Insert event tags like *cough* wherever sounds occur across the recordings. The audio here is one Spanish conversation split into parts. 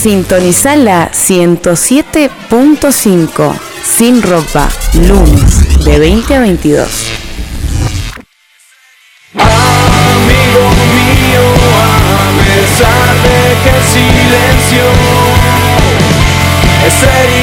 Sintoniza la 107.5 Sin ropa, lunes de 20 a 22. Amigo mío, a pesar de que silencio es el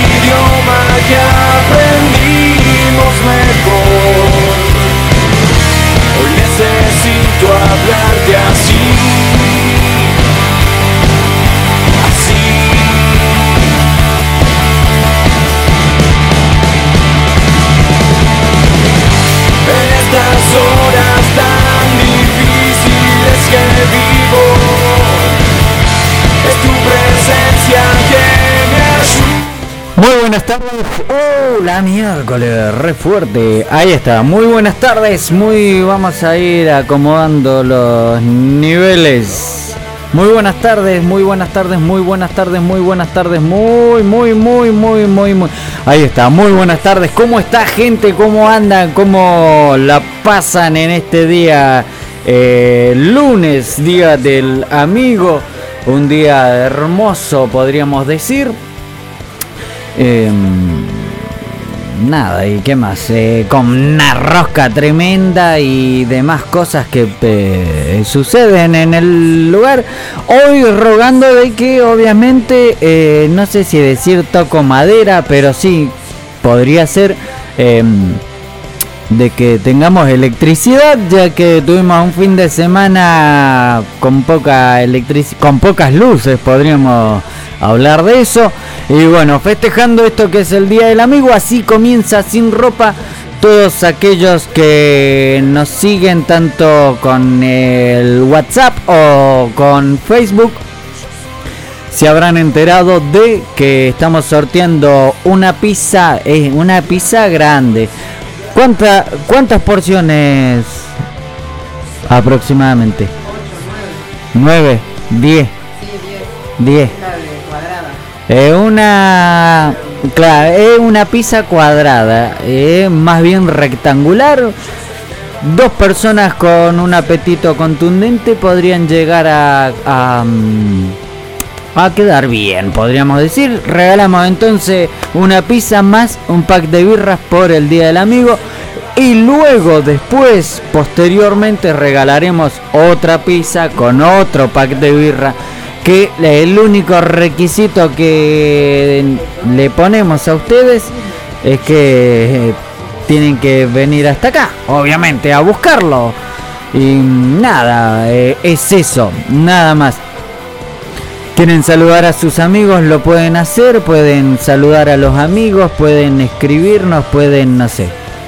la miércoles, re fuerte. Ahí está. Muy buenas tardes. Muy vamos a ir acomodando los niveles. Muy buenas tardes, muy buenas tardes, muy buenas tardes, muy buenas tardes, muy, muy, muy, muy, muy, muy. Ahí está, muy buenas tardes. ¿Cómo está gente? ¿Cómo andan? ¿Cómo la pasan en este día? eh, lunes, día del amigo. Un día hermoso, podríamos decir. Em, nada, ¿y qué más? Eh, con una rosca tremenda y demás cosas que eh, suceden en el lugar. Hoy rogando de que obviamente, eh, no sé si decir toco madera, pero sí, podría ser em, de que tengamos electricidad, ya que tuvimos un fin de semana con poca electricidad, con pocas luces, podríamos hablar de eso. Y bueno, festejando esto que es el Día del Amigo, así comienza sin ropa. Todos aquellos que nos siguen tanto con el WhatsApp o con Facebook se habrán enterado de que estamos sorteando una pizza, eh, una pizza grande. ¿Cuánta, ¿Cuántas porciones aproximadamente? 9, 10. 10. Una. Claro, es una pizza cuadrada, más bien rectangular. Dos personas con un apetito contundente podrían llegar a, a, mm, a quedar bien, podríamos decir. Regalamos entonces una pizza más un pack de birras por el Día del Amigo. Y luego, después, posteriormente, regalaremos otra pizza con otro pack de birra que el único requisito que le ponemos a ustedes es que eh, tienen que venir hasta acá, obviamente, a buscarlo. Y nada, eh, es eso, nada más. Quieren saludar a sus amigos, lo pueden hacer, pueden saludar a los amigos, pueden escribirnos, pueden, no sé,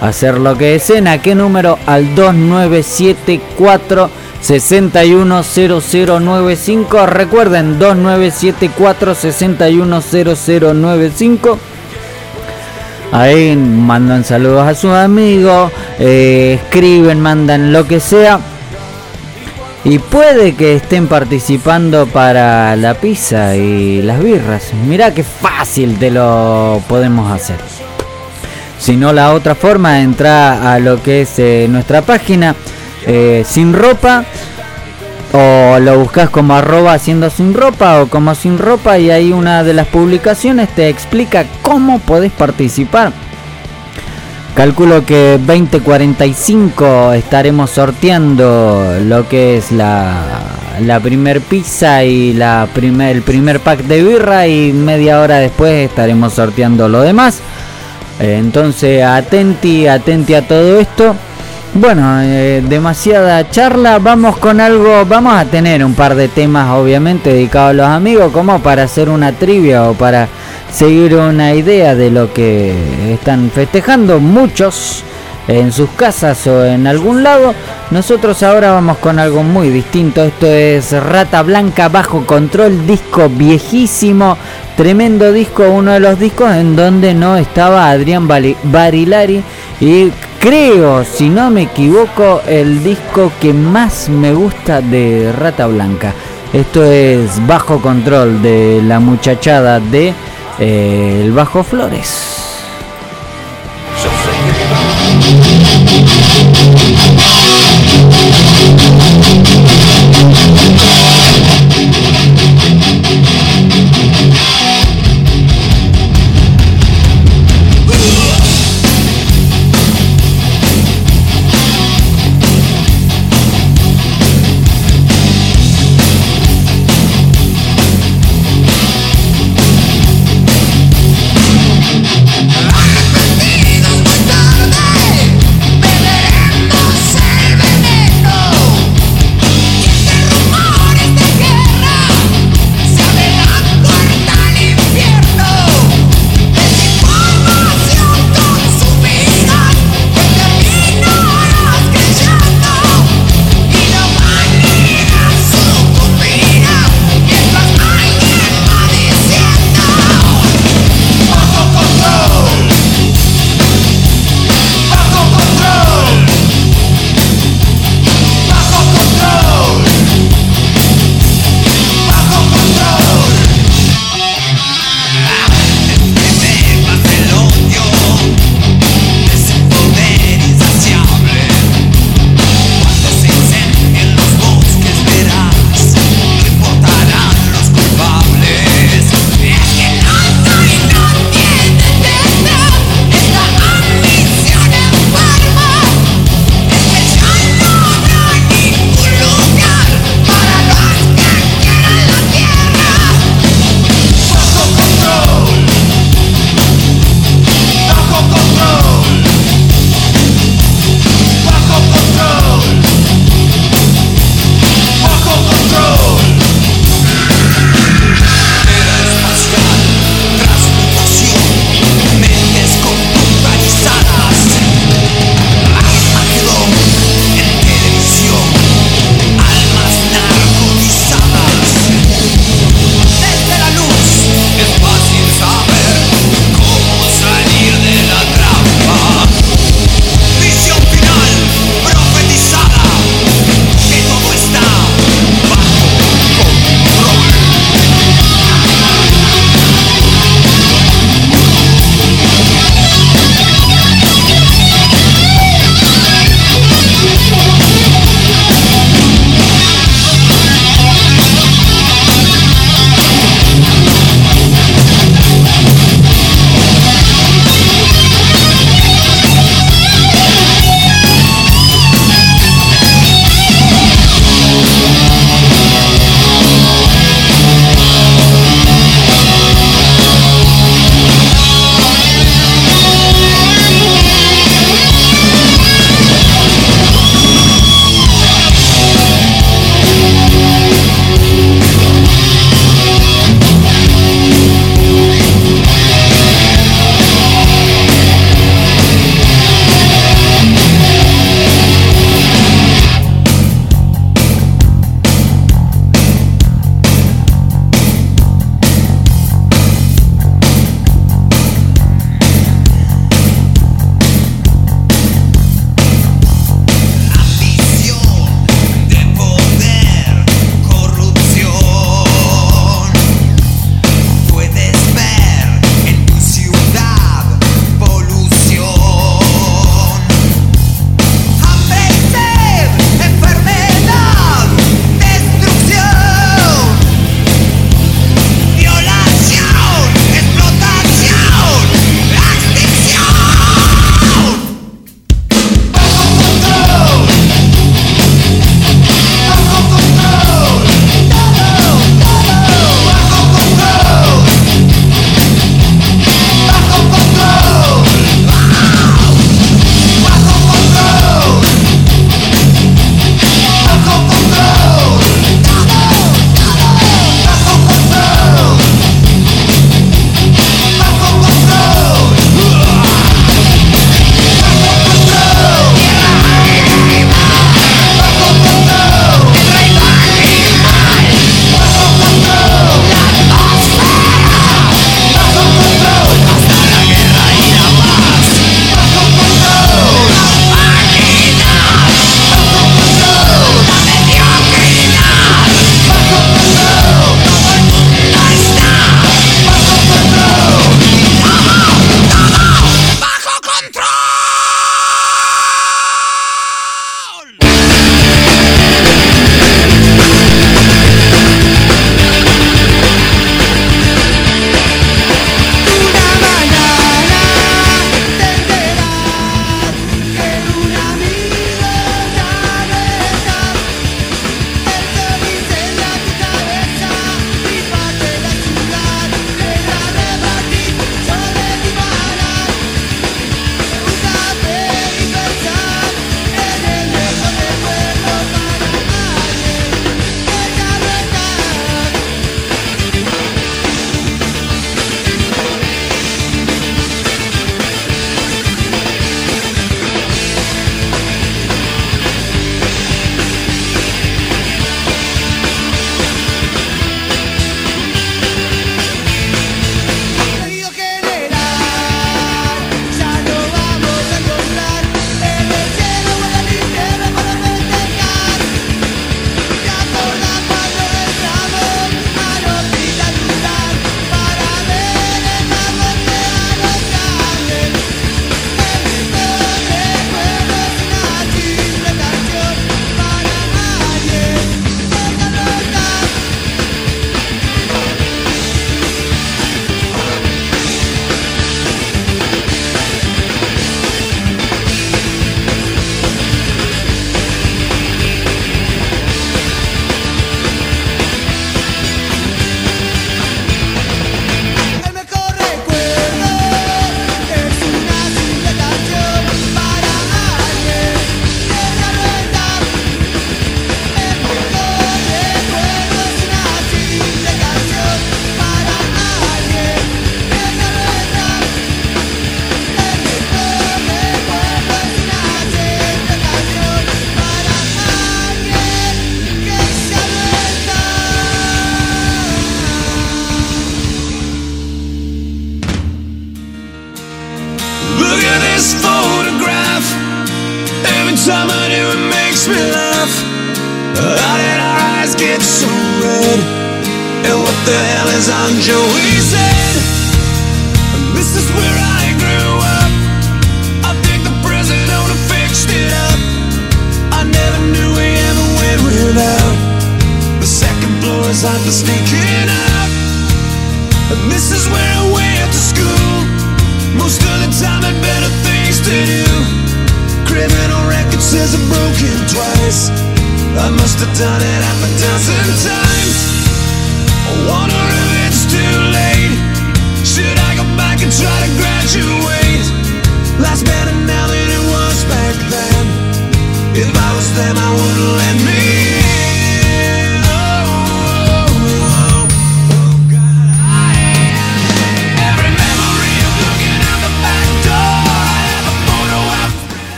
hacer lo que deseen. ¿A qué número? Al 2974 610095. Recuerden 2974 610095. Ahí mandan saludos a sus amigos, eh, escriben, mandan lo que sea. Y puede que estén participando para la pizza y las birras. Mirá qué fácil te lo podemos hacer. Si no, la otra forma, entra a lo que es eh, nuestra página eh, sin ropa o lo buscas como arroba haciendo sin ropa o como sin ropa y ahí una de las publicaciones te explica cómo podés participar. Calculo que 2045 estaremos sorteando lo que es la, la primer pizza y la primer, el primer pack de birra y media hora después estaremos sorteando lo demás. Eh, Entonces atenti, atenti a todo esto. Bueno, eh, demasiada charla, vamos con algo, vamos a tener un par de temas obviamente dedicados a los amigos, como para hacer una trivia o para seguir una idea de lo que están festejando muchos en sus casas o en algún lado. Nosotros ahora vamos con algo muy distinto, esto es Rata Blanca bajo control, disco viejísimo, tremendo disco, uno de los discos en donde no estaba Adrián Barilari y creo, si no me equivoco, el disco que más me gusta de Rata Blanca. Esto es Bajo Control de la muchachada de eh, El Bajo Flores.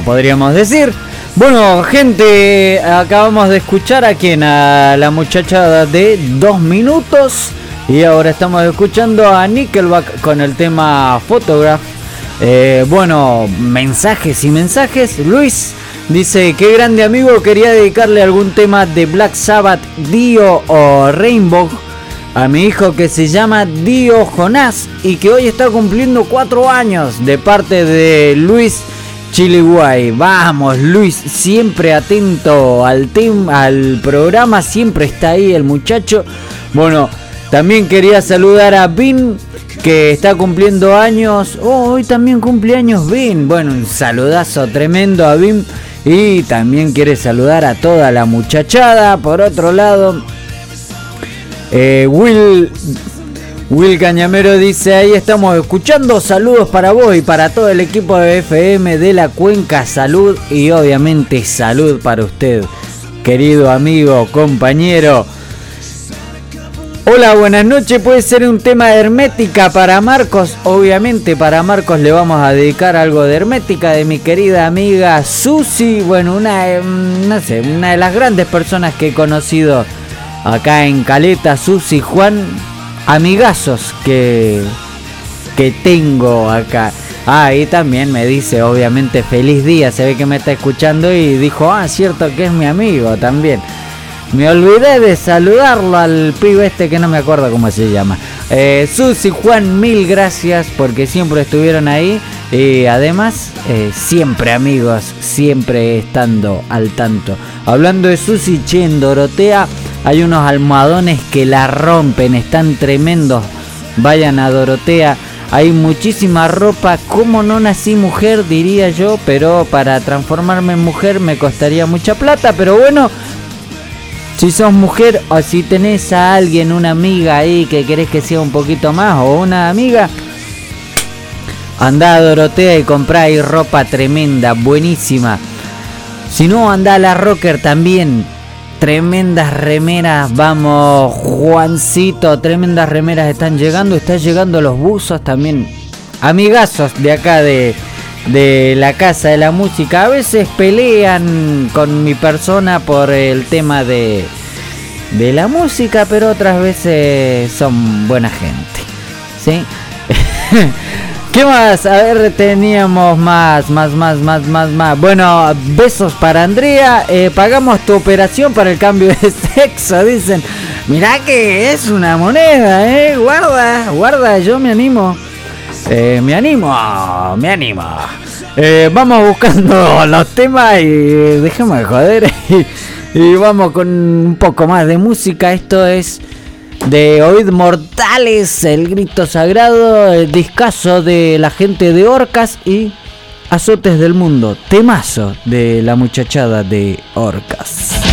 Podríamos decir. Bueno, gente, acabamos de escuchar a quien, a la muchacha de dos minutos. Y ahora estamos escuchando a Nickelback con el tema Photograph. Eh, bueno, mensajes y mensajes. Luis dice, qué grande amigo, quería dedicarle algún tema de Black Sabbath, Dio o Rainbow a mi hijo que se llama Dio Jonás y que hoy está cumpliendo cuatro años de parte de Luis Chiliguay. Vamos, Luis, siempre atento al tema, al programa, siempre está ahí el muchacho. Bueno, también quería saludar a Vin que está cumpliendo años. Oh, hoy también cumple años Vin. Bueno, un saludazo tremendo a Vin. Y también quiere saludar a toda la muchachada. Por otro lado, eh, Will, Will Cañamero dice, ahí estamos escuchando, saludos para vos y para todo el equipo de FM de la Cuenca Salud y obviamente salud para usted, querido amigo, compañero. Hola, buenas noches. Puede ser un tema de hermética para Marcos. Obviamente para Marcos le vamos a dedicar algo de hermética de mi querida amiga Susi. Bueno, una, eh, no sé, una de las grandes personas que he conocido acá en Caleta, Susi Juan. Amigazos que, que tengo acá. Ah, y también me dice, obviamente, feliz día. Se ve que me está escuchando y dijo, ah, cierto que es mi amigo también. Me olvidé de saludarlo al pibe este que no me acuerdo cómo se llama. Eh, Susi Juan, mil gracias porque siempre estuvieron ahí. Y además, eh, siempre amigos, siempre estando al tanto. Hablando de Susi, che, en Dorotea hay unos almohadones que la rompen, están tremendos. Vayan a Dorotea. Hay muchísima ropa. Como no nací mujer, diría yo, pero para transformarme en mujer me costaría mucha plata. Pero bueno, si sos mujer o si tenés a alguien, una amiga ahí que querés que sea un poquito más o una amiga, andá a Dorotea y comprá ahí ropa tremenda, buenísima. Si no, andá a la Rocker también. Tremendas remeras, vamos Juancito, tremendas remeras están llegando, están llegando los buzos también. Amigazos de acá de, de la casa de la música. A veces pelean con mi persona por el tema de, de la música, pero otras veces son buena gente. ¿Sí? *laughs* ¿Qué más? A ver, teníamos más, más, más, más, más, más. Bueno, besos para Andrea. Eh, pagamos tu operación para el cambio de *laughs* sexo, dicen. Mirá que es una moneda, eh. Guarda, guarda, yo me animo. Eh, me animo, me animo. Eh, vamos buscando *laughs* los temas y dejemos de joder. *laughs* Y vamos con un poco más de música. Esto es de Oíd Mortales, el grito sagrado, el discazo de la gente de Orcas y Azotes del Mundo. Temazo de la muchachada de Orcas.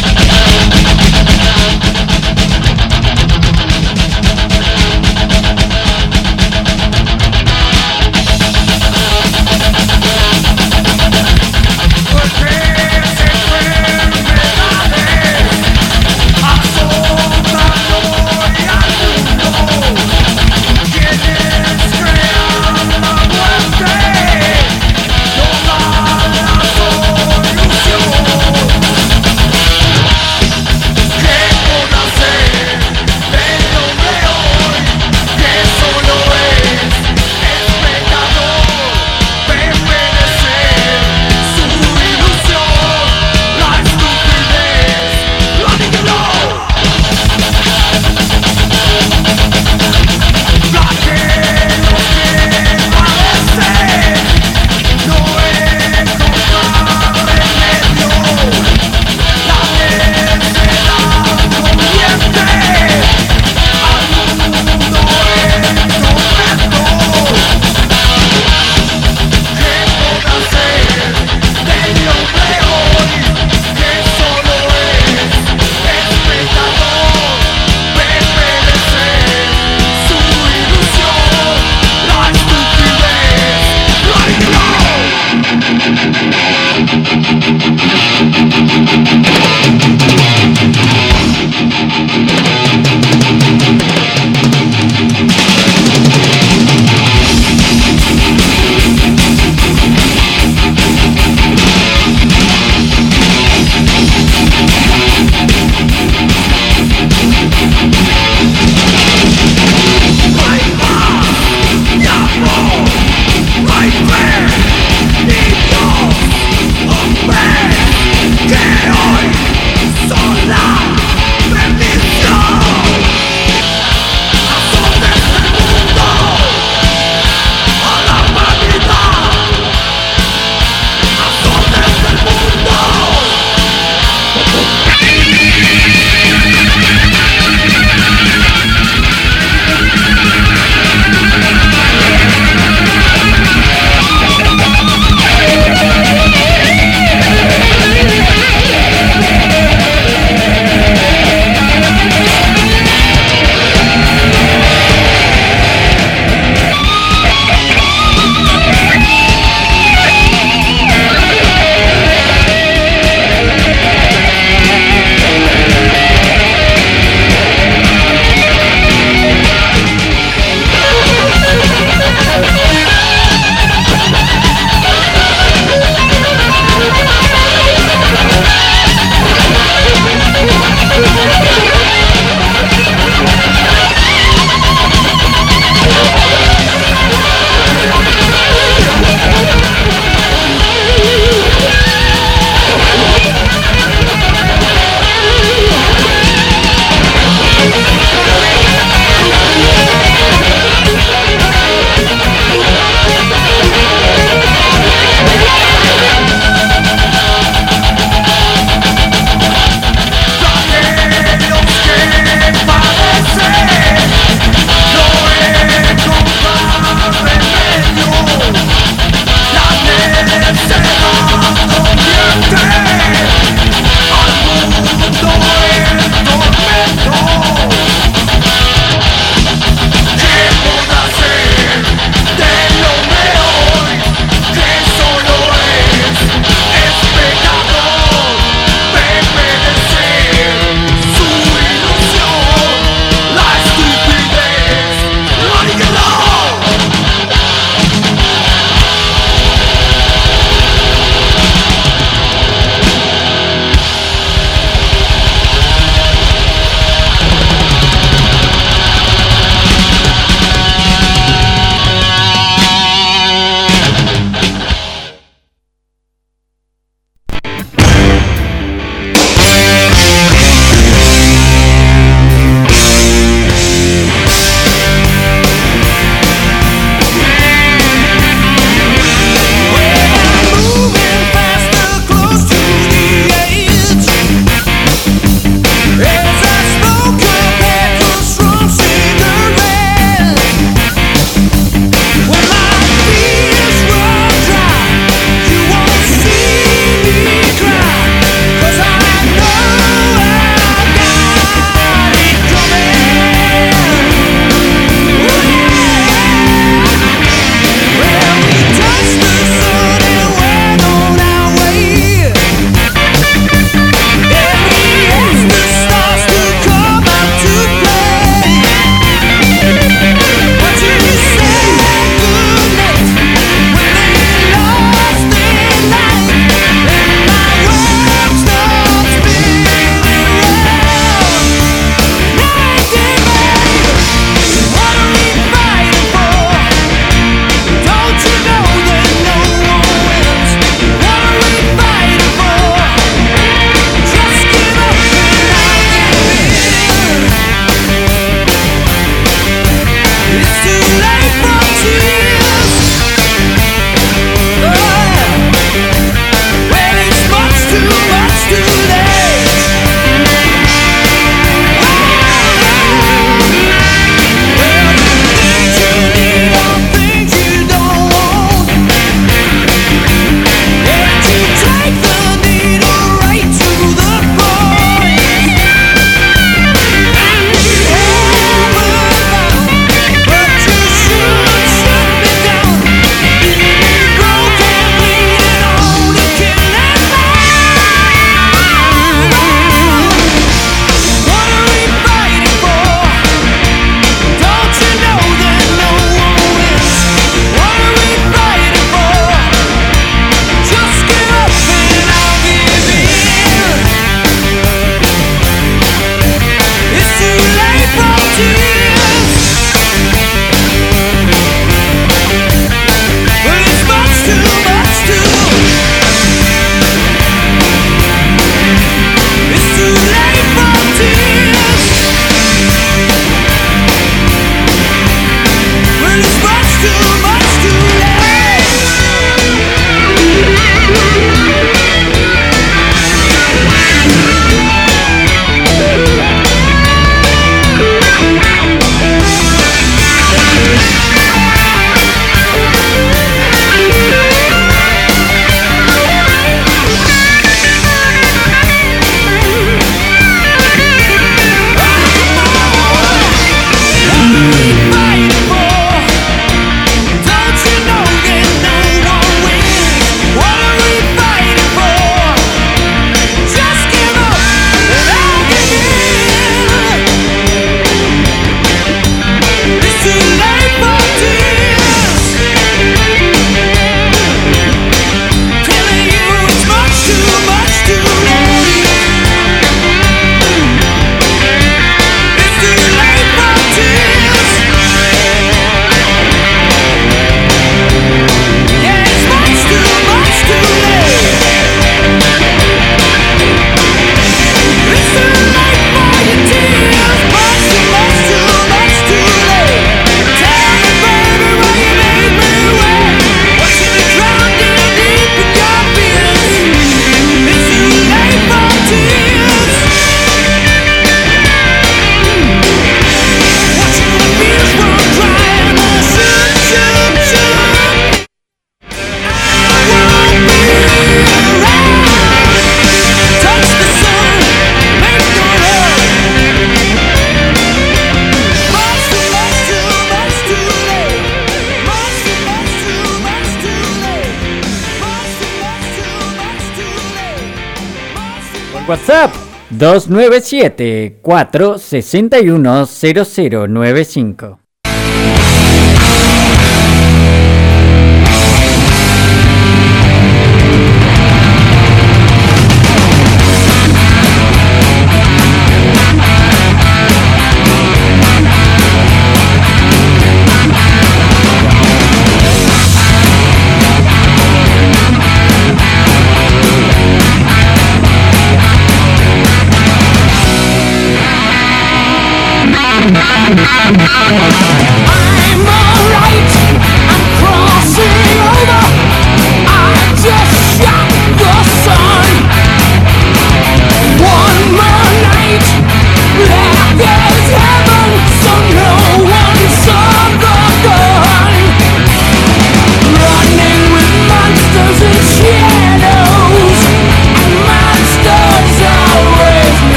dos nueve siete cuatro sesenta y uno cero cero nueve cinco.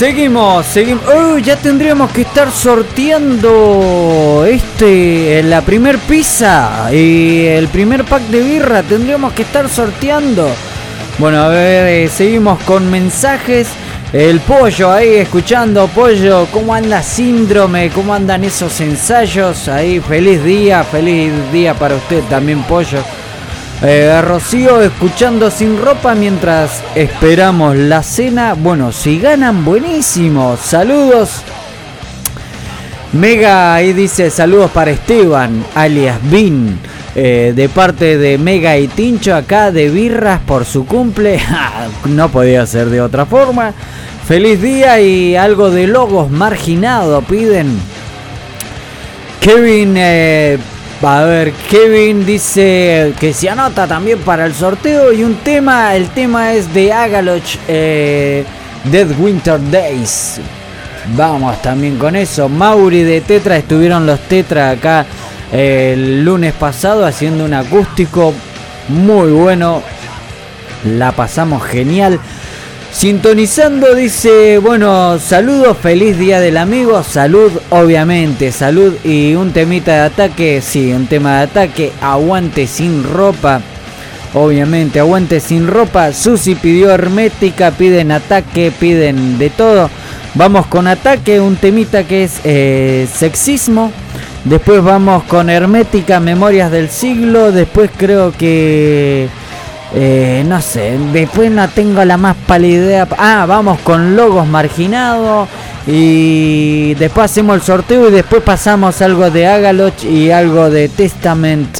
Seguimos, seguimos. ya tendríamos que estar sorteando este, la primer pizza y el primer pack de birra. Tendríamos que estar sorteando. Bueno, a ver, eh, seguimos con mensajes. El pollo ahí escuchando, pollo, ¿cómo anda síndrome? ¿Cómo andan esos ensayos? Ahí, feliz día, feliz día para usted también, pollo. Eh, Rocío escuchando sin ropa mientras esperamos la cena. Bueno, si ganan, buenísimo. Saludos. Mega ahí dice saludos para Esteban, alias Bin. Eh, de parte de Mega y Tincho acá de birras por su cumple. *laughs* no podía ser de otra forma. Feliz día y algo de logos marginado piden. Kevin, eh, a ver, Kevin dice que se anota también para el sorteo y un tema, el tema es de Agaloch eh, Dead Winter Days. Vamos también con eso. Mauri de Tetra estuvieron los Tetra acá el lunes pasado haciendo un acústico muy bueno. La pasamos genial. Sintonizando dice, bueno, saludos, feliz día del amigo, salud obviamente, salud y un temita de ataque, sí, un tema de ataque, aguante sin ropa, obviamente, aguante sin ropa, Susi pidió hermética, piden ataque, piden de todo, vamos con ataque, un temita que es eh, sexismo, después vamos con hermética, memorias del siglo, después creo que... Eh, no sé, después no tengo la más pálida Ah, vamos con logos marginados. Y después hacemos el sorteo y después pasamos algo de Agaloch y algo de Testament.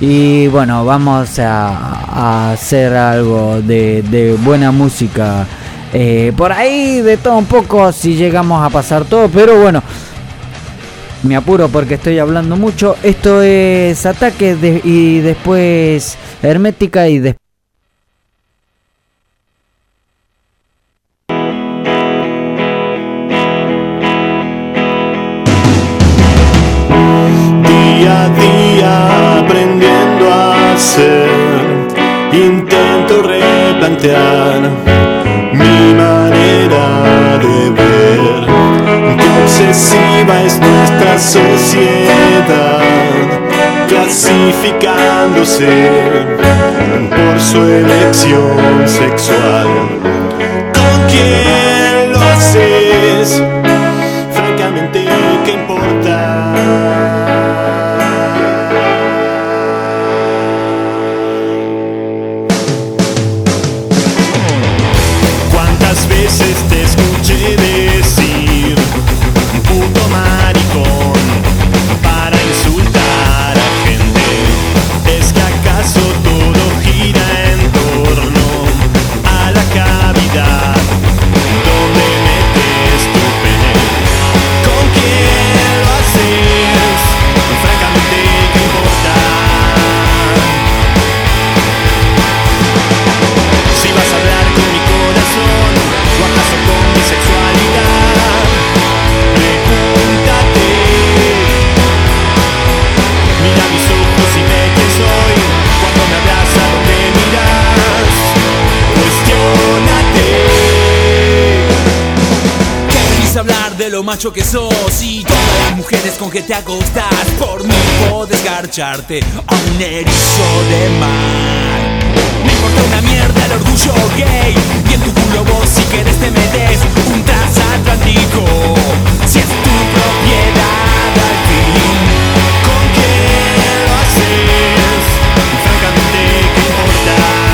Y bueno, vamos a, hacer algo de, buena música. Eh, por ahí de todo un poco si llegamos a pasar todo. Pero bueno, me apuro porque estoy hablando mucho. Esto es ataque y después hermética y después... intento replantear mi manera de ver. Qué obsesiva es nuestra sociedad, clasificándose por su elección sexual. ¿Con quién lo haces? Macho que sos y las mujeres con que te acostas por mí puedes garcharte a un erizo de mar. Me importa una mierda el orgullo gay y en tu culo vos si quieres te metes un transatlántico si es tu propiedad al fin. ¿Con quién lo haces? Francamente, ¿qué importa?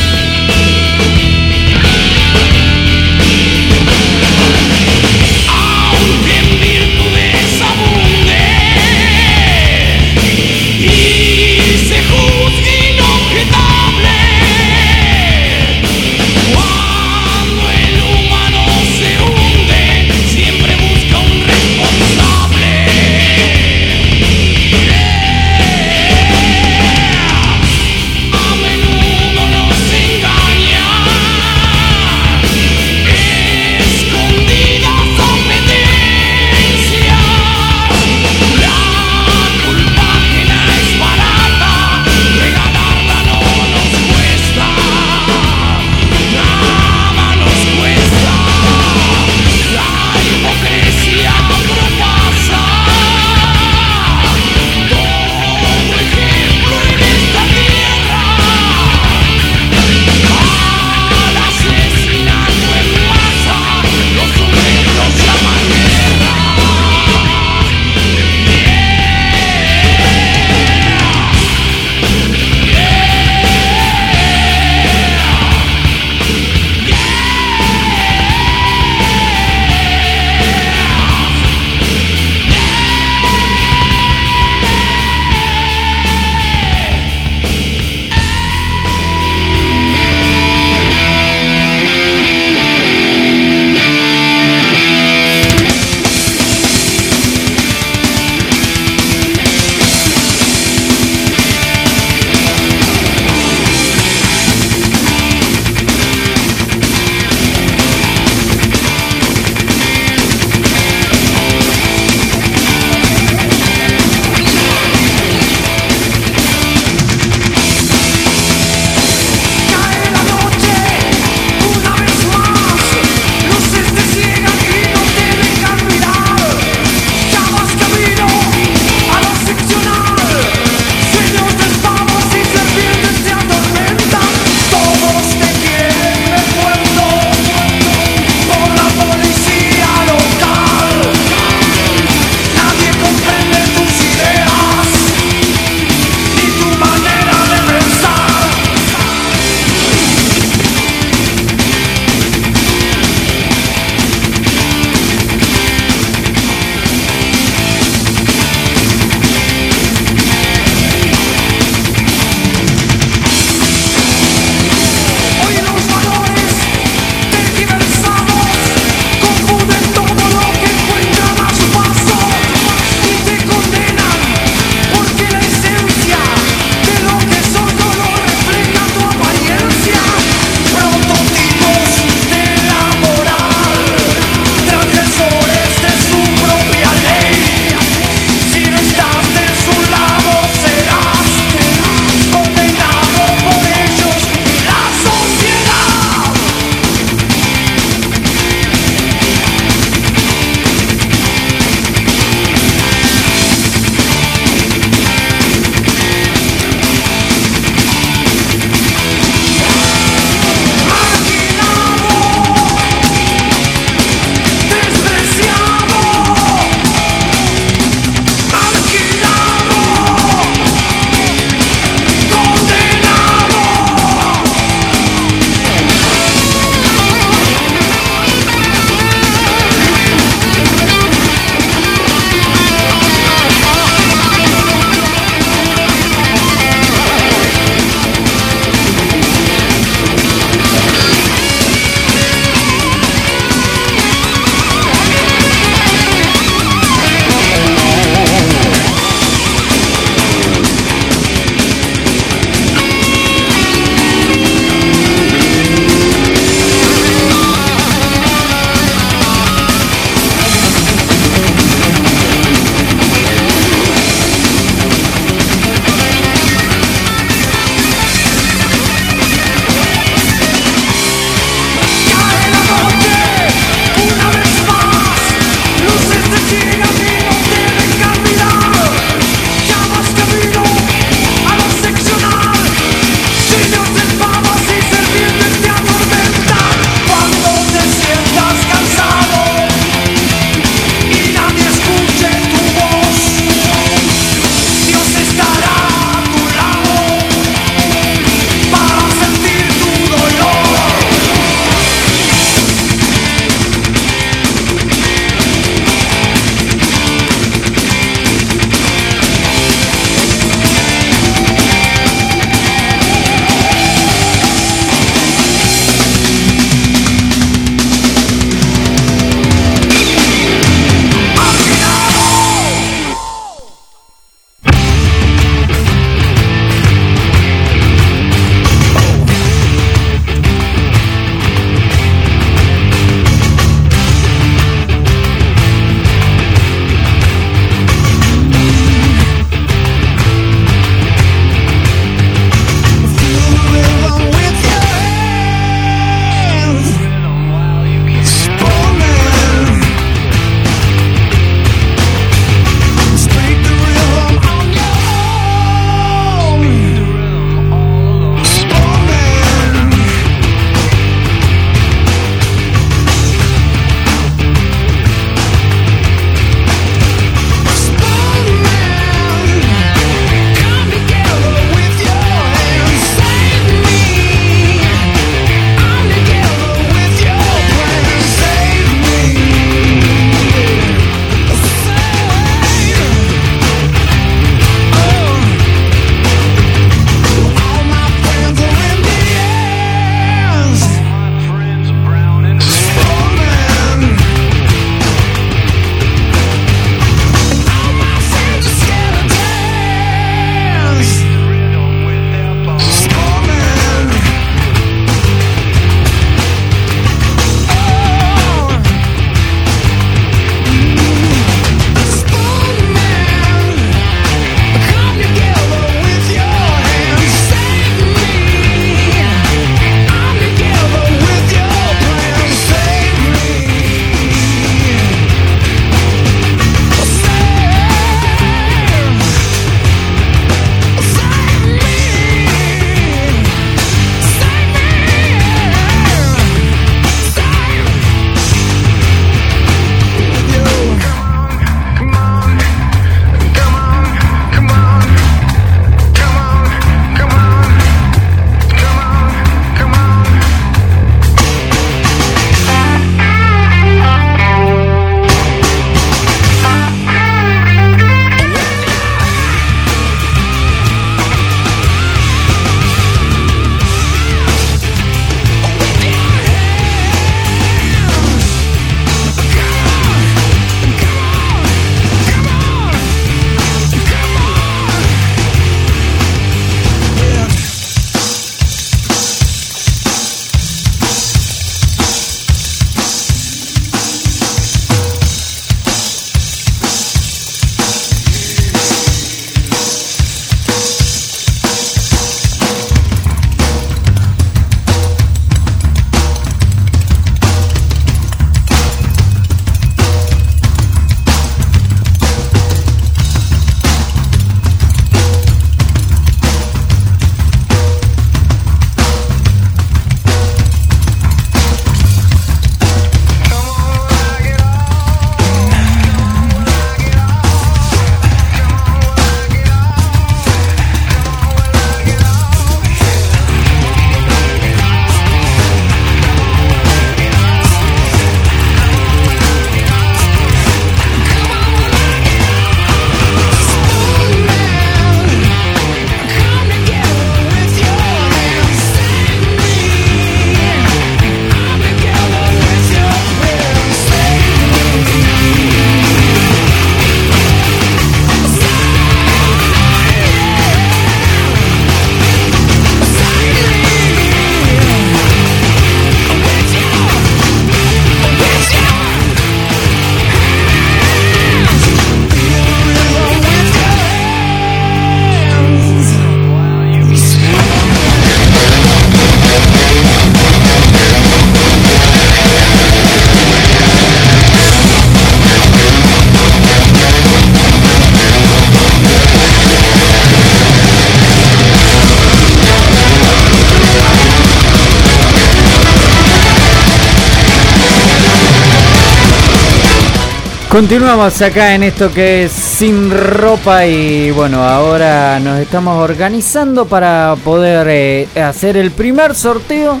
Continuamos acá en esto que es sin ropa y bueno, ahora nos estamos organizando para poder eh, hacer el primer sorteo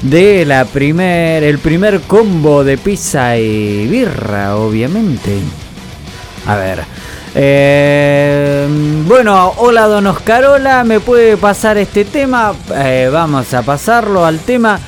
de la primer el primer combo de pizza y birra, obviamente. A ver. eh, bueno, hola Don Oscarola, ¿me puede pasar este tema? Eh, vamos a pasarlo al tema.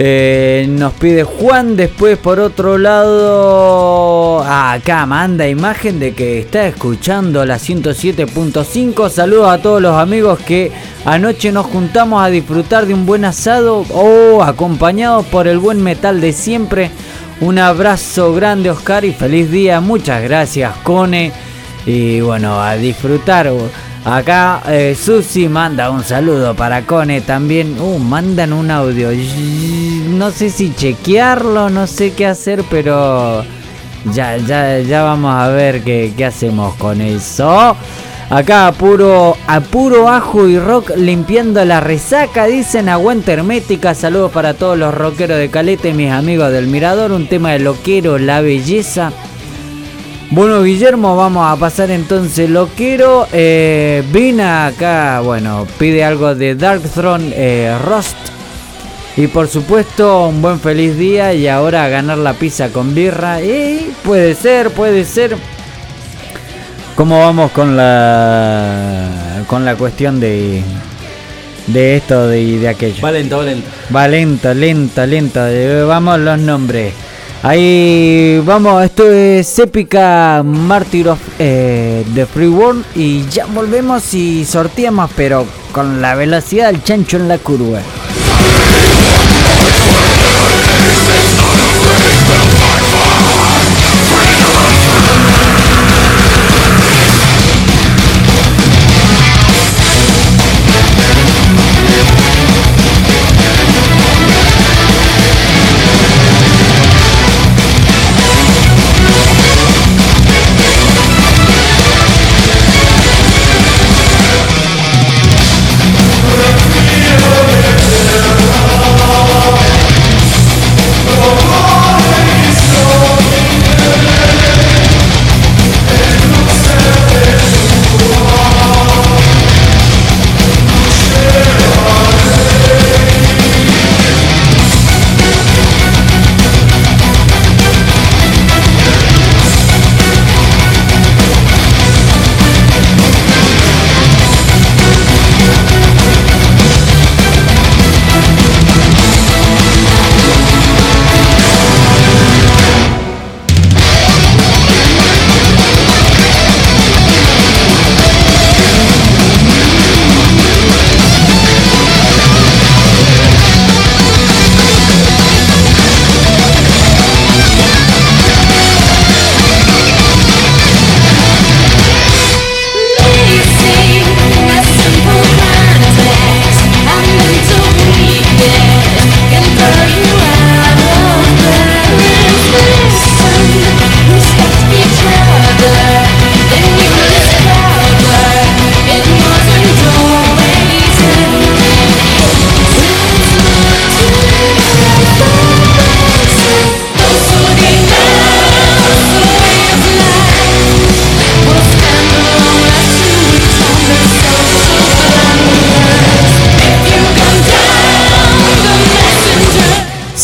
Eh, nos pide Juan, después por otro lado, ah, acá manda imagen de que está escuchando la 107.5. Saludos a todos los amigos que anoche nos juntamos a disfrutar de un buen asado o acompañados por el buen metal de siempre. Un abrazo grande Oscar y feliz día. Muchas gracias Cone. Y bueno, a disfrutar. Acá eh, Susi manda un saludo para Cone también. Uh, mandan un audio. No sé si chequearlo, no sé qué hacer, pero ya, ya, ya vamos a ver qué, hacemos con eso. Acá puro, a puro ajo y rock limpiando la resaca, dicen aguanta hermética. Saludos para todos los rockeros de Calete, mis amigos del Mirador. Un tema de loquero, la belleza. Bueno, Guillermo, vamos a pasar entonces loquero. Eh, Vina acá, bueno, pide algo de Dark Throne eh, Rust. Y por supuesto, un buen feliz día y ahora a ganar la pizza con birra. Y puede ser, puede ser. ¿Cómo vamos con la con la cuestión de de esto de, de aquello? Va lento, va lento. Va lento, lento, lento. Eh, Vamos los nombres. Ahí vamos, esto es épica Martyr of eh, the Free World y ya volvemos y sorteamos, pero con la velocidad del chancho en la curva.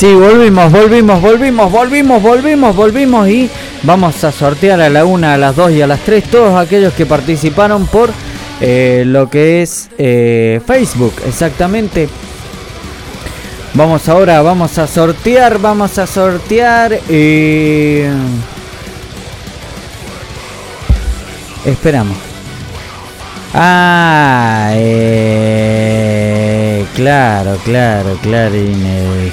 Sí, volvimos, volvimos, volvimos, volvimos, volvimos, volvimos y vamos a sortear a la una, a las 2 y a las 3 todos aquellos que participaron por eh, lo que es eh, Facebook, exactamente. Vamos ahora, vamos a sortear, vamos a sortear y... Esperamos. Ah, eh, claro, claro, clarines,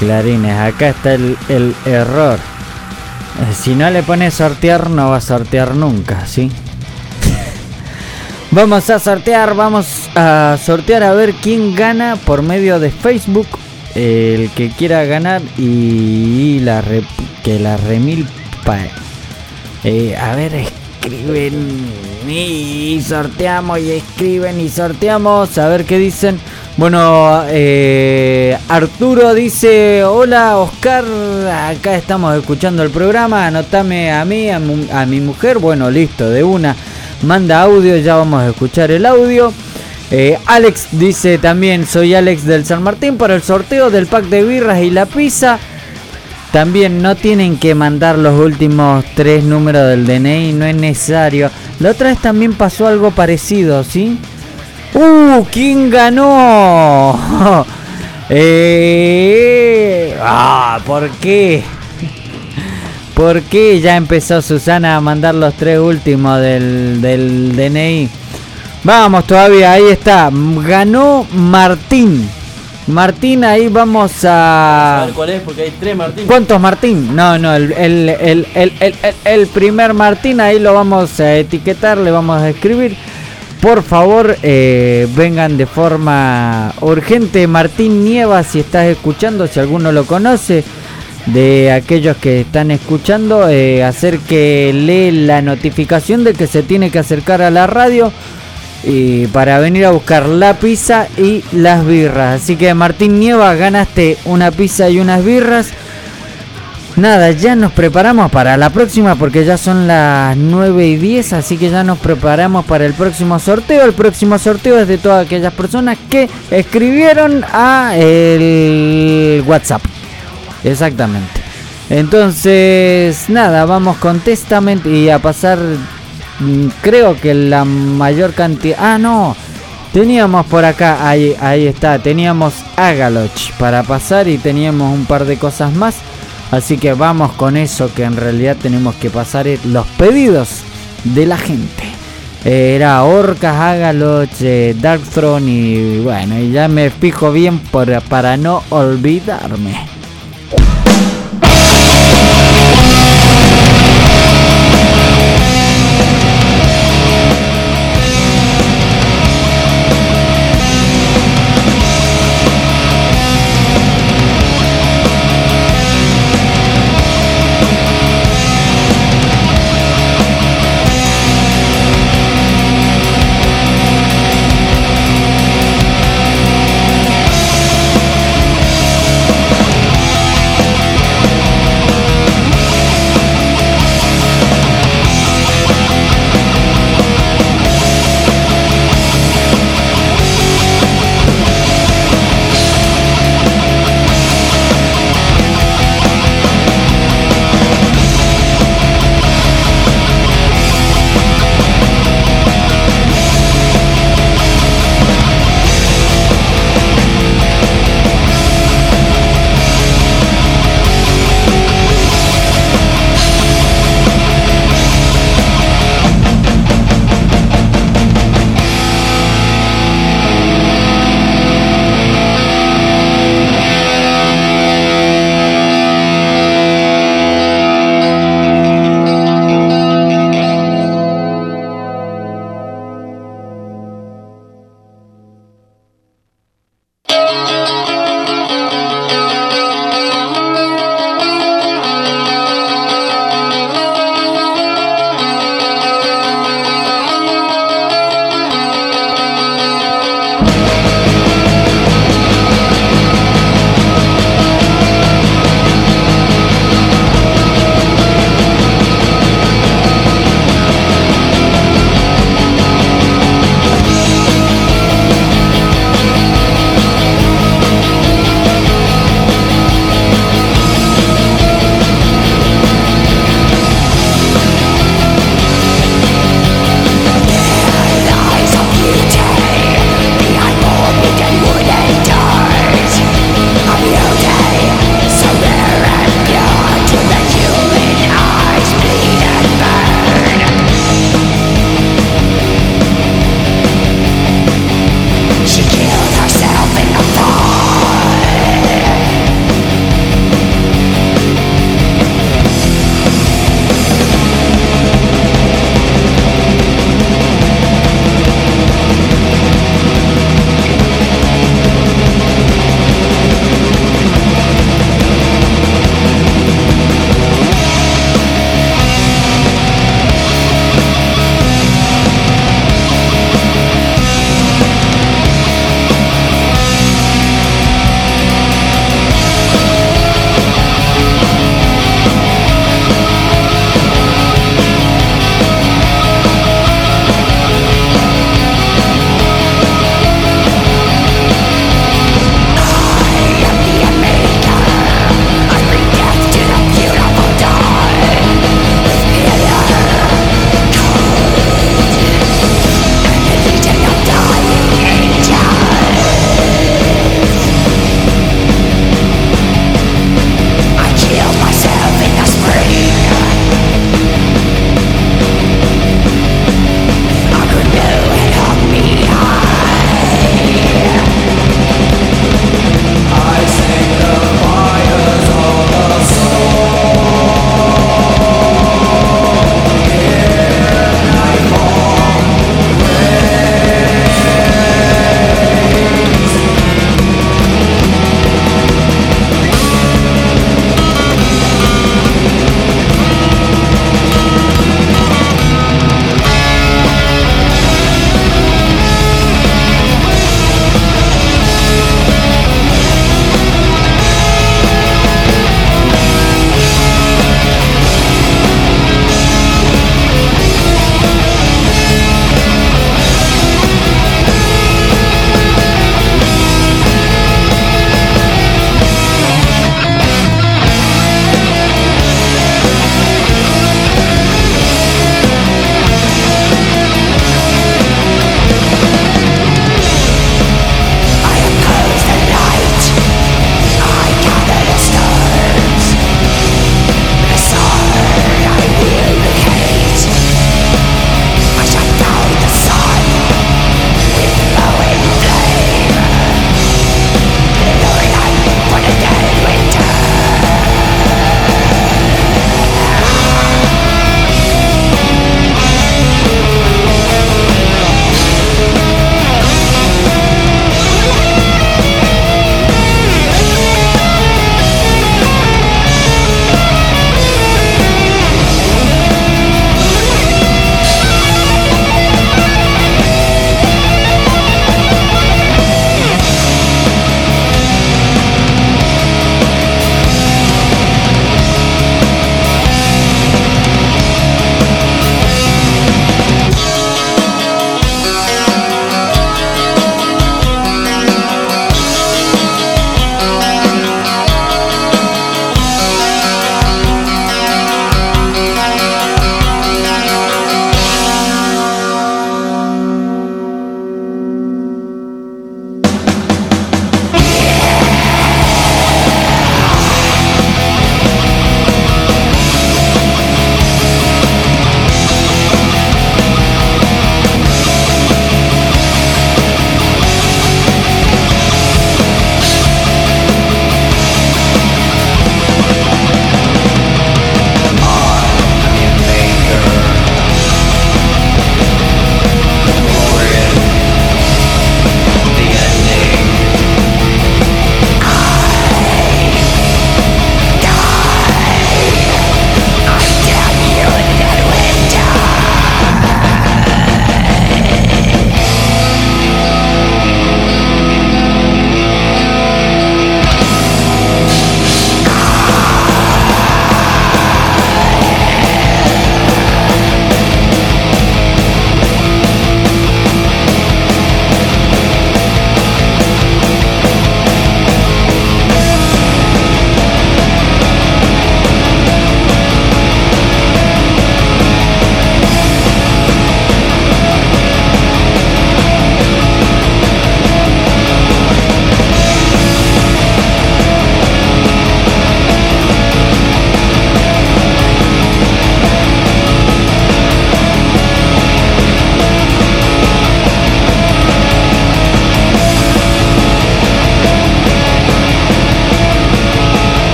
clarines. Acá está el, el error. Eh, Si no le pones sortear, no va a sortear nunca, ¿sí? *laughs* vamos a sortear, vamos a sortear a ver quién gana por medio de Facebook. El que quiera ganar y la re- que la remilpa. Eh, a ver, escriben y sorteamos y escriben y sorteamos. A ver qué dicen. Bueno, eh, Arturo dice, hola Oscar, acá estamos escuchando el programa, anotame a mí, a, mi mujer, bueno, listo, de una, manda audio, ya vamos a escuchar el audio. Eh, Alex dice también, soy Alex del San Martín para el sorteo del pack de birras y la pizza. También no tienen que mandar los últimos tres números del DNI, no es necesario. La otra vez también pasó algo parecido, ¿sí? ¡Uh! ¿Quién ganó? *laughs* eh, ah, ¿por qué? *laughs* ¿Por qué ya empezó Susana a mandar los tres últimos del, del DNI? Vamos todavía, ahí está. Ganó Martín. Martín, ahí vamos a... ¿Cuál es? Porque hay tres Martín. ¿Cuántos Martín? No, no, el, el, el, primer Martín, ahí lo vamos a etiquetar, le vamos a escribir. Por favor, eh, vengan de forma urgente. Martín Nieva, si estás escuchando, si alguno lo conoce, de aquellos que están escuchando, eh, hacer que lee la notificación de que se tiene que acercar a la radio y para venir a buscar la pizza y las birras. Así que Martín Nieva, ganaste una pizza y unas birras. Nada, ya nos preparamos para la próxima porque ya son las 9 y 10, así que ya nos preparamos para el próximo sorteo. El próximo sorteo es de todas aquellas personas que escribieron a el WhatsApp. Exactamente. Entonces, nada, vamos con Testament y a pasar Mm, creo que la mayor cantidad... Ah, no. Teníamos por acá, ahí, ahí está, teníamos Agaloch para pasar y teníamos un par de cosas más. Así que vamos con eso que en realidad tenemos que pasar los pedidos de la gente. Era Orcas, Agaloch, eh, Darkthrone y bueno, y ya me fijo bien para no olvidarme.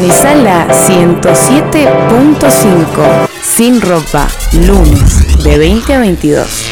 Sintoniza la 107.5 Sin ropa, lunes de 20 a 22.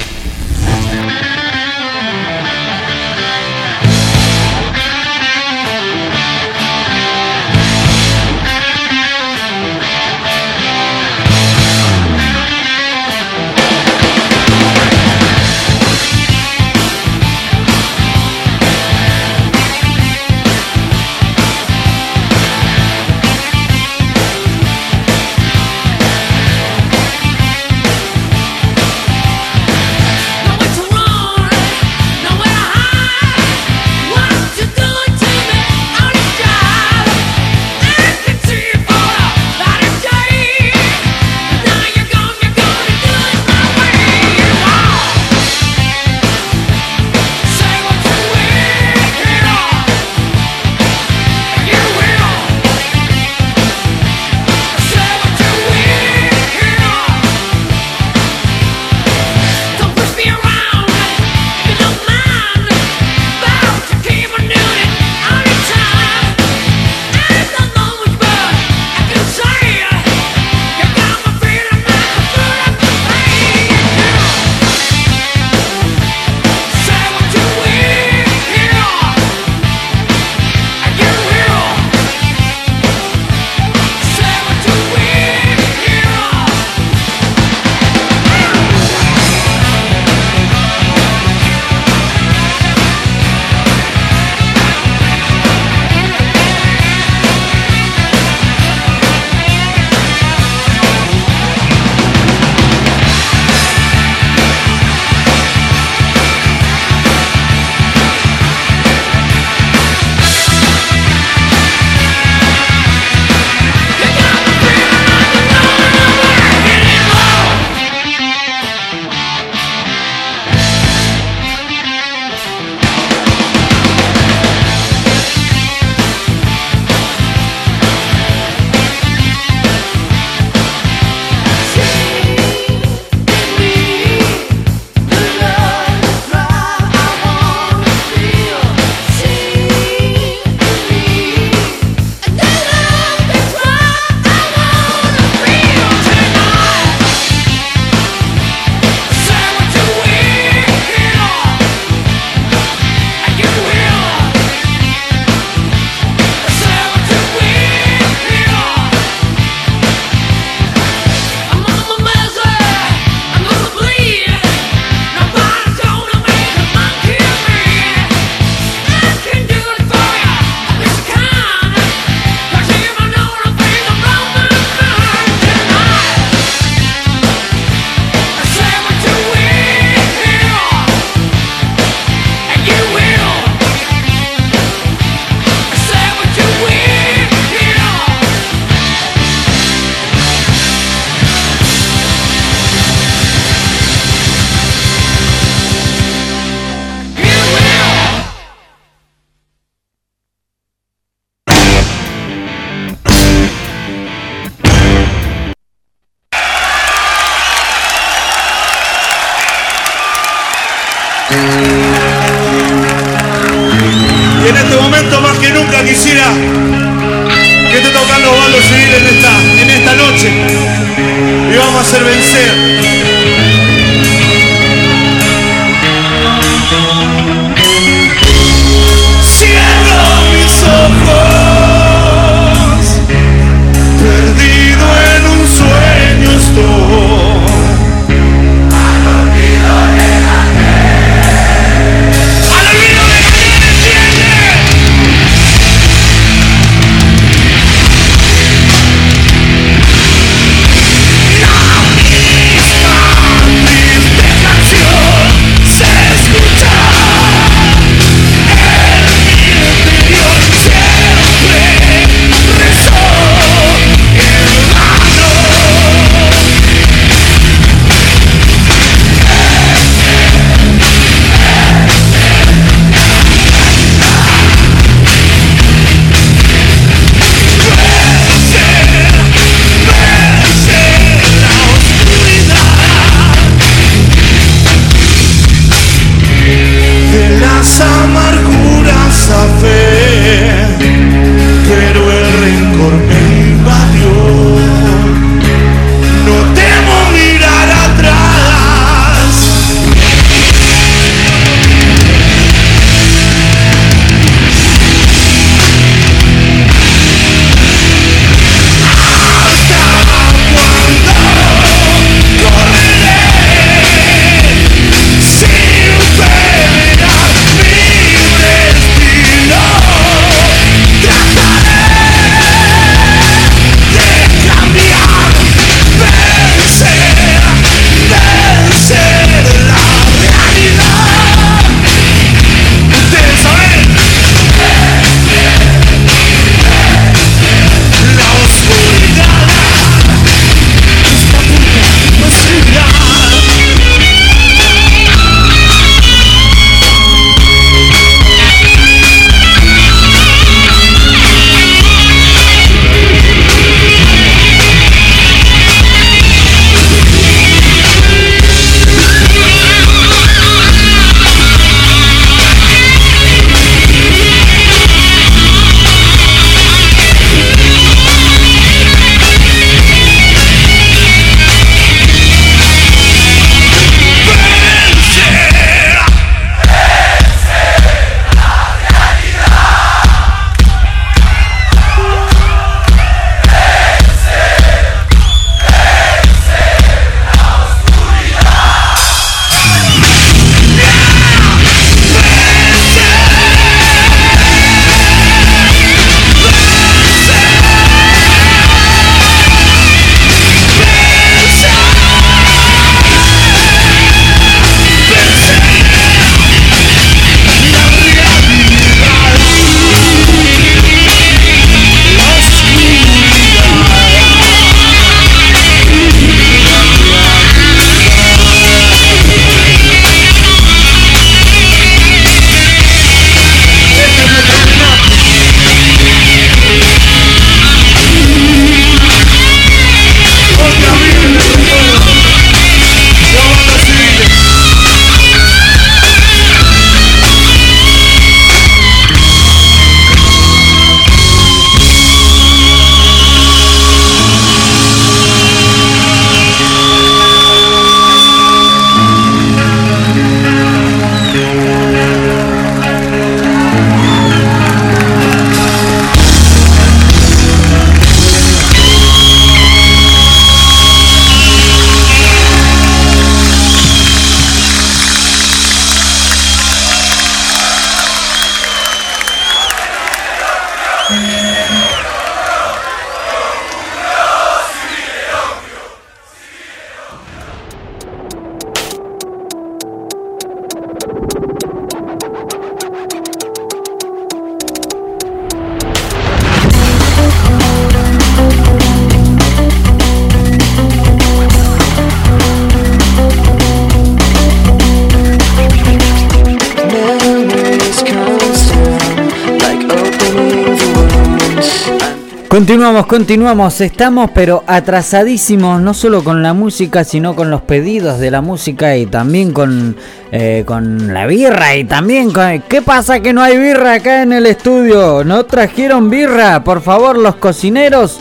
Continuamos. Estamos pero atrasadísimos, no solo con la música, sino con los pedidos de la música y también con, eh, con la birra y también con... ¿Qué pasa que no hay birra acá en el estudio? ¿No trajeron birra? Por favor, los cocineros.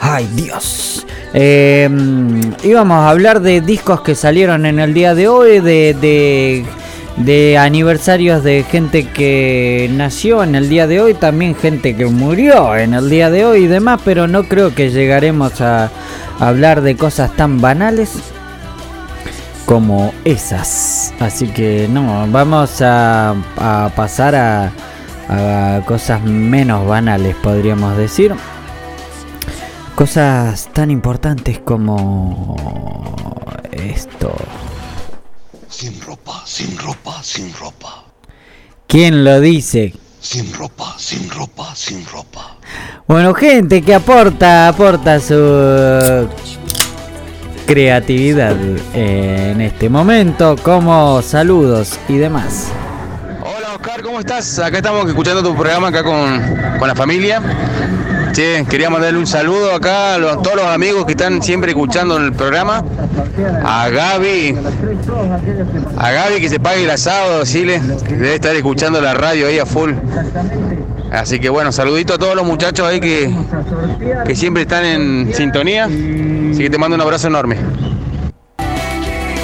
Ay, Dios. Eh, íbamos a hablar de discos que salieron en el día de hoy, de de aniversarios de gente que nació en el día de hoy, también gente que murió en el día de hoy y demás, pero no creo que llegaremos a hablar de cosas tan banales como esas. Así que no, vamos a, pasar a, cosas menos banales, podríamos decir. Cosas tan importantes como esto. Sin ropa, sin ropa, sin ropa. ¿Quién lo dice? Sin ropa, sin ropa, sin ropa. Bueno, gente que aporta, aporta su creatividad en este momento, como saludos y demás. Hola Oscar, ¿cómo estás? Acá estamos escuchando tu programa acá con, con la familia. Che, quería mandarle un saludo acá a, todos los amigos que están siempre escuchando el programa. A Gaby, a Gaby que se pague el asado, que debe estar escuchando la radio ahí a full. Así que bueno, saludito a todos los muchachos ahí que, que siempre están en sintonía. Así que te mando un abrazo enorme.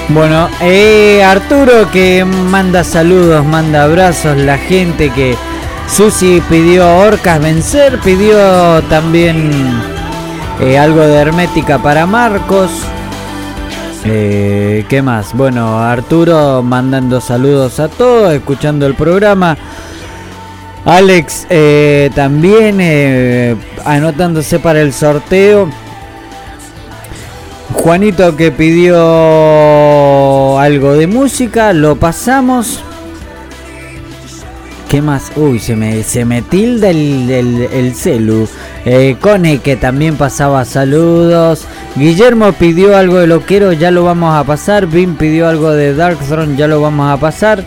Bueno, eh, Arturo que manda saludos, manda abrazos, la gente que Susi pidió Orcas vencer, pidió también eh, algo de hermética para Marcos. Eh, ¿Qué más? Bueno, Arturo mandando saludos a todos, escuchando el programa. Alex eh, también anotándose para el sorteo. Juanito que pidió algo de música, lo pasamos. ¿Qué más? Uy, se me, se me tilda el, el, el celu. Eh, Cone que también pasaba saludos. Guillermo pidió algo de loquero, ya lo vamos a pasar. Vin pidió algo de Darkthrone, ya lo vamos a pasar.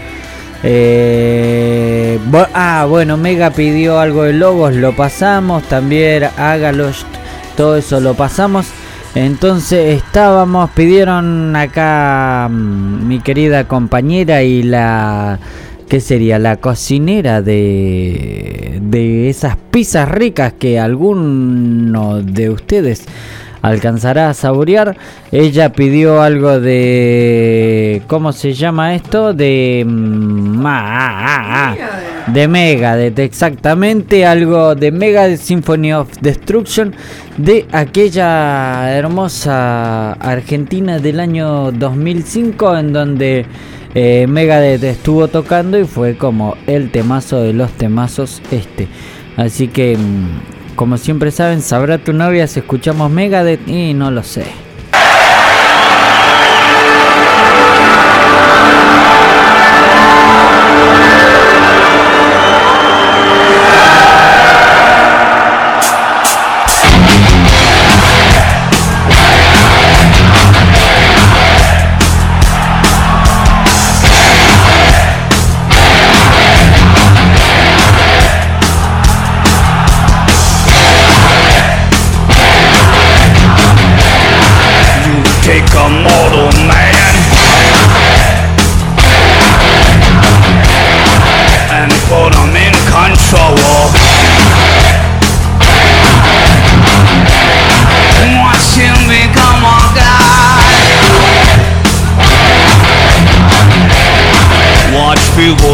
Eh, ah, bueno, Mega pidió algo de Lobos, lo pasamos. También Hágalos, todo eso lo pasamos. Entonces estábamos, pidieron acá mm, mi querida compañera y la... ¿Qué sería? La cocinera de, de esas pizzas ricas que alguno de ustedes alcanzará a saborear. Ella pidió algo de... ¿Cómo se llama esto? De... mm, ah, ah, ah, de Megadeth, exactamente. Algo de Megadeth Symphony of Destruction. De aquella hermosa Argentina del año 2005 en donde... Eh, Megadeth estuvo tocando y fue como el temazo de los temazos este. Así que, mm, como siempre saben, sabrá tu novia si escuchamos Megadeth y no lo sé.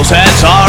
That's all.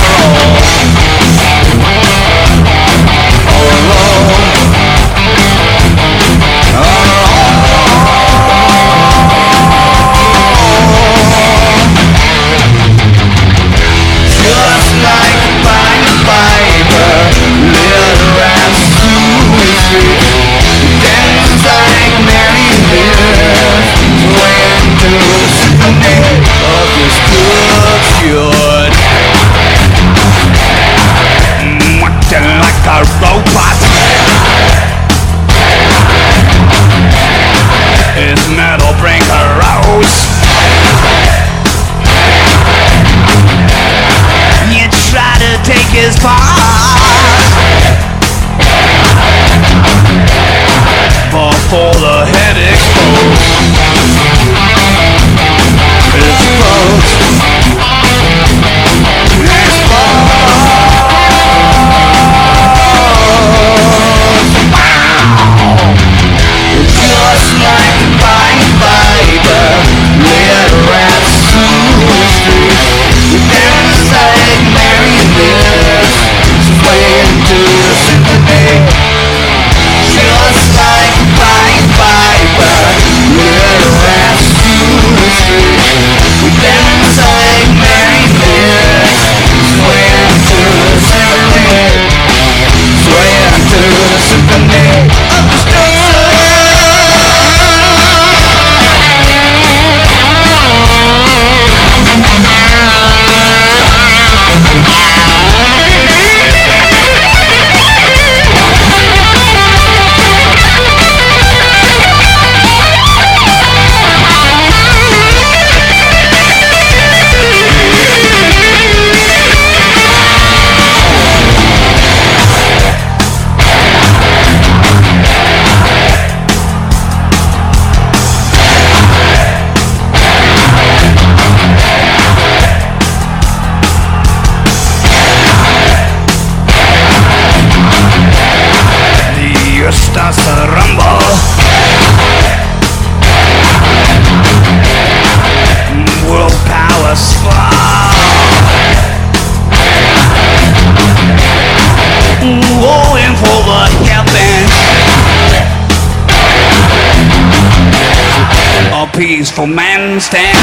for man stand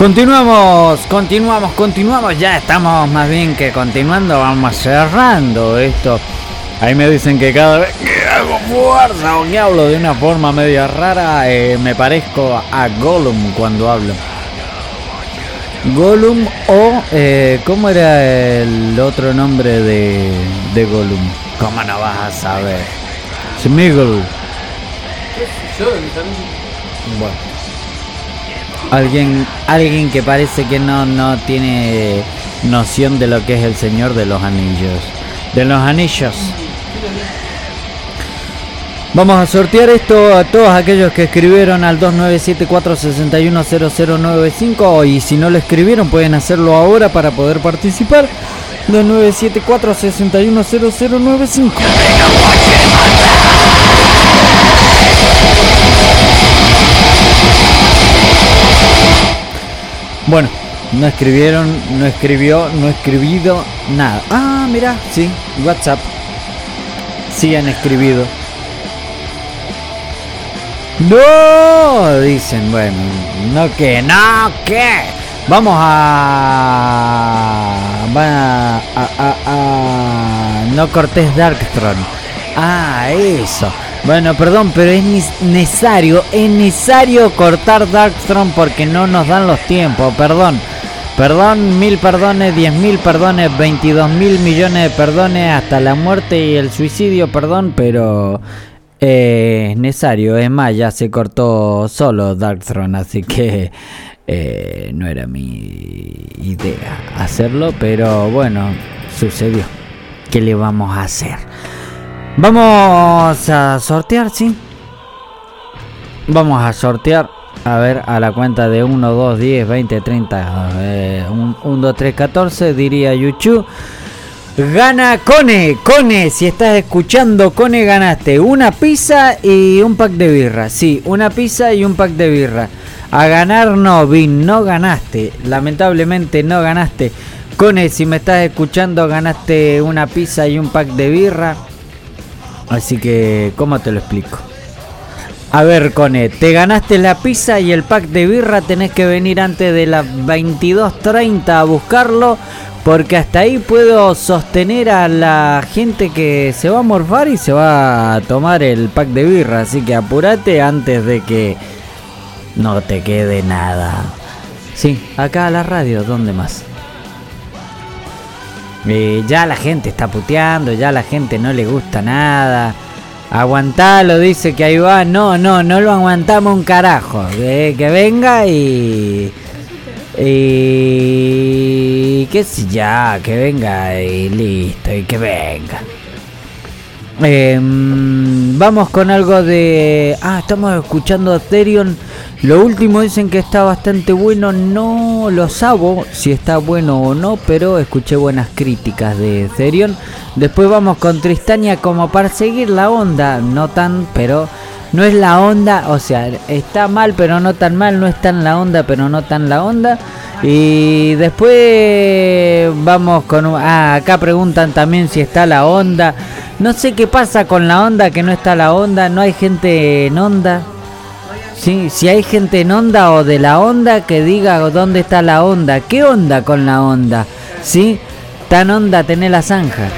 Continuamos, continuamos, continuamos. Ya estamos más bien que continuando. Vamos cerrando esto. Ahí me dicen que cada vez que hago fuerza o que hablo de una forma media rara, eh, me parezco a Gollum cuando hablo. Gollum o, eh, ¿cómo era el otro nombre de, de Gollum? ¿Cómo no vas a saber? Smiggle. Bueno. Alguien, alguien que parece que no, no tiene noción de lo que es el Señor de los Anillos. De los Anillos. Vamos a sortear esto a todos aquellos que escribieron al 2974-610095 y si no lo escribieron pueden hacerlo ahora para poder participar. 2974-610095. Bueno, no escribieron, no escribió, no escribido nada. Ah, mira, sí, WhatsApp. Sí han escribido. No, dicen, bueno, no que, no que. Vamos a, a, a- no cortes Darktron. Ah, eso. Bueno, perdón, pero es necesario, es necesario cortar Darktron porque no nos dan los tiempos, perdón. Perdón, mil perdones, diez mil perdones, veintidós mil millones de perdones, hasta la muerte y el suicidio, perdón, pero eh, es necesario. Es más, ya se cortó solo Darkthrone, así que eh, no era mi idea hacerlo, pero bueno, sucedió. ¿Qué le vamos a hacer? Vamos a sortear, ¿sí? Vamos a sortear. A ver, a la cuenta de 1, 2, 10, 20, 30, eh, 1, 2, 3, 14, diría YouTube. Gana Cone, Cone, si estás escuchando, Cone ganaste una pizza y un pack de birra. Sí, una pizza y un pack de birra. A ganar no, Vin, no ganaste. Lamentablemente no ganaste. Cone, si me estás escuchando, ganaste una pizza y un pack de birra. Así que, ¿cómo te lo explico? A ver, Cone, te ganaste la pizza y el pack de birra, tenés que venir antes de las 22.30 a buscarlo, porque hasta ahí puedo sostener a la gente que se va a morfar y se va a tomar el pack de birra, así que apúrate antes de que no te quede nada. Sí, acá a la radio, ¿dónde más? Eh, ya la gente está puteando, ya la gente no le gusta nada. Aguantalo, dice que ahí va. No, no, no lo aguantamos un carajo. Que, que venga y. Y. qué sé ya, que venga y listo, y que venga. Em, vamos con algo de. Ah, estamos escuchando a Therion. Lo último dicen que está bastante bueno. No lo sabo si está bueno o no, pero escuché buenas críticas de Therion. Después vamos con Tristania como para seguir la onda. No tan, pero no es la onda. O sea, está mal, pero no tan mal. No está en la onda, pero no tan la onda. Y después vamos con... Ah, acá preguntan también si está la onda. No sé qué pasa con la onda, que no está la onda. No hay gente en onda. Sí, si hay gente en onda o de la onda, que diga dónde está la onda. ¿Qué onda con la onda? ¿Sí? Tan onda tener la zanja.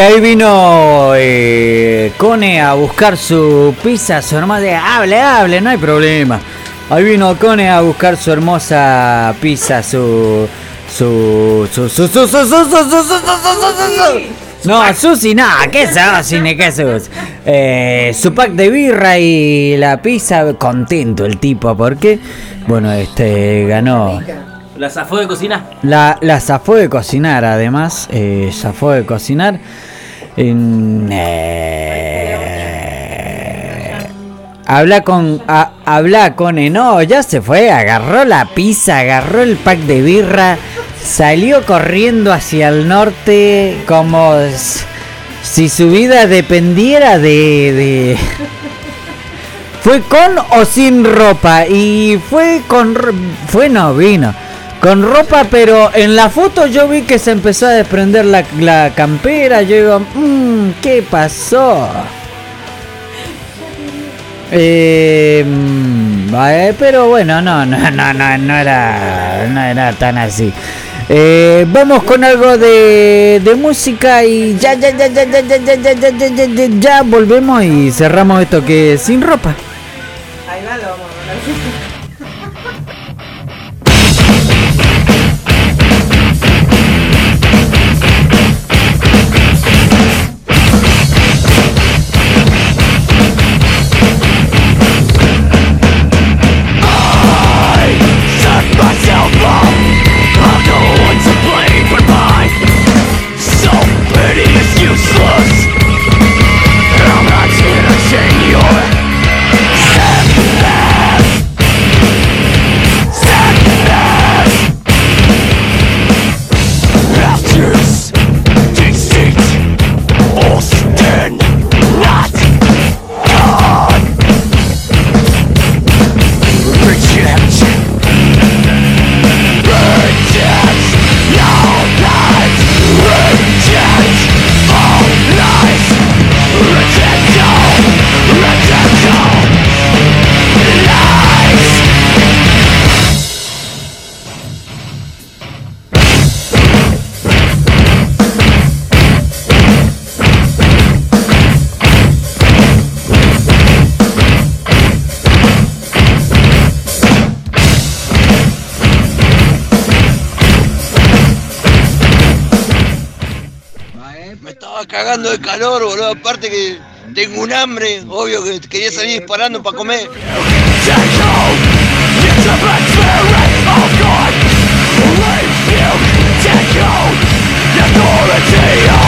Ahí vino eh, Cone a buscar su pizza, su hermosa. Hable, hable, no hay problema. Ahí vino Cone a buscar su hermosa pizza, su. Su. Su. Su. Su. Su. Su. Su. Su. Su. Su. Su. Su. No, Susi, nada, ¿qué Susi qué Susi? Eh, su pack de birra y la pizza, contento el tipo, porque, bueno, este ganó. La zafó de cocina. La, la zafó de cocinar, además. Eh, zafó de cocinar. Eh, habla con. habla con. eh, no, ya se fue. Agarró la pizza, agarró el pack de birra. Salió corriendo hacia el norte como si su vida dependiera de- de *laughs* fue con o sin ropa y fue con fue no vino con ropa pero en la foto yo vi que se empezó a desprender la, la campera yo digo "Mm, qué pasó eh, mm, eh, pero bueno no no no no no era no era tan así Eh, vamos con algo de, de música y ya ya ya ya ya ya ya ya ya ya ya ya ya volvemos y cerramos esto que es sin ropa Ahí va, lo vamos a un hambre, obvio que quería salir disparando para comer. Take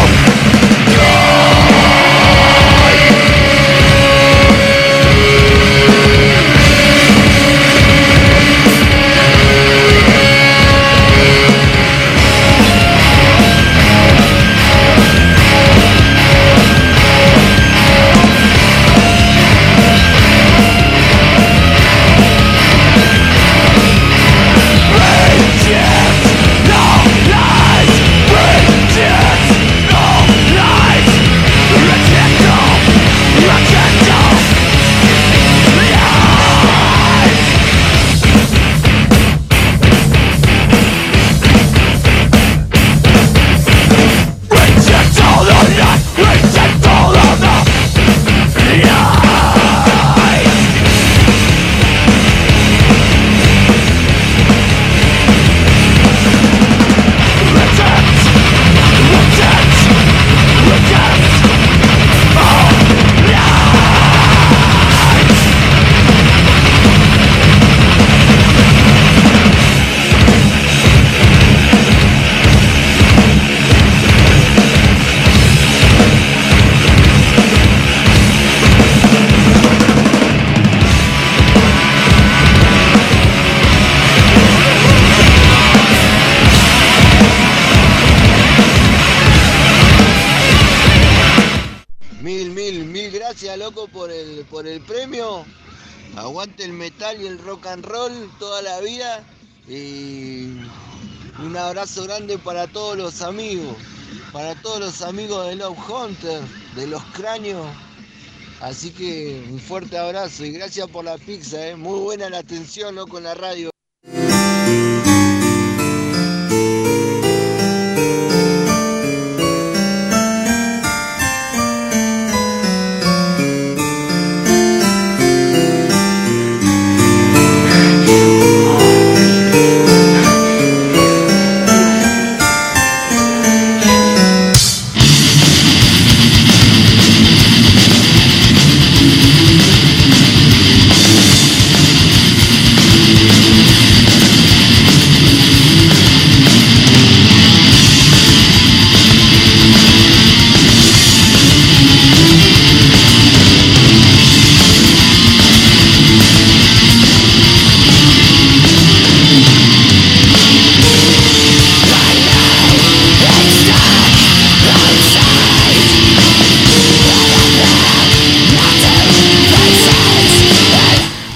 abrazo grande para todos los amigos. Para todos los amigos de Love Hunter, de los cráneos. Así que un fuerte abrazo y gracias por la pizza, ¿eh? muy buena la atención ¿no? con la radio.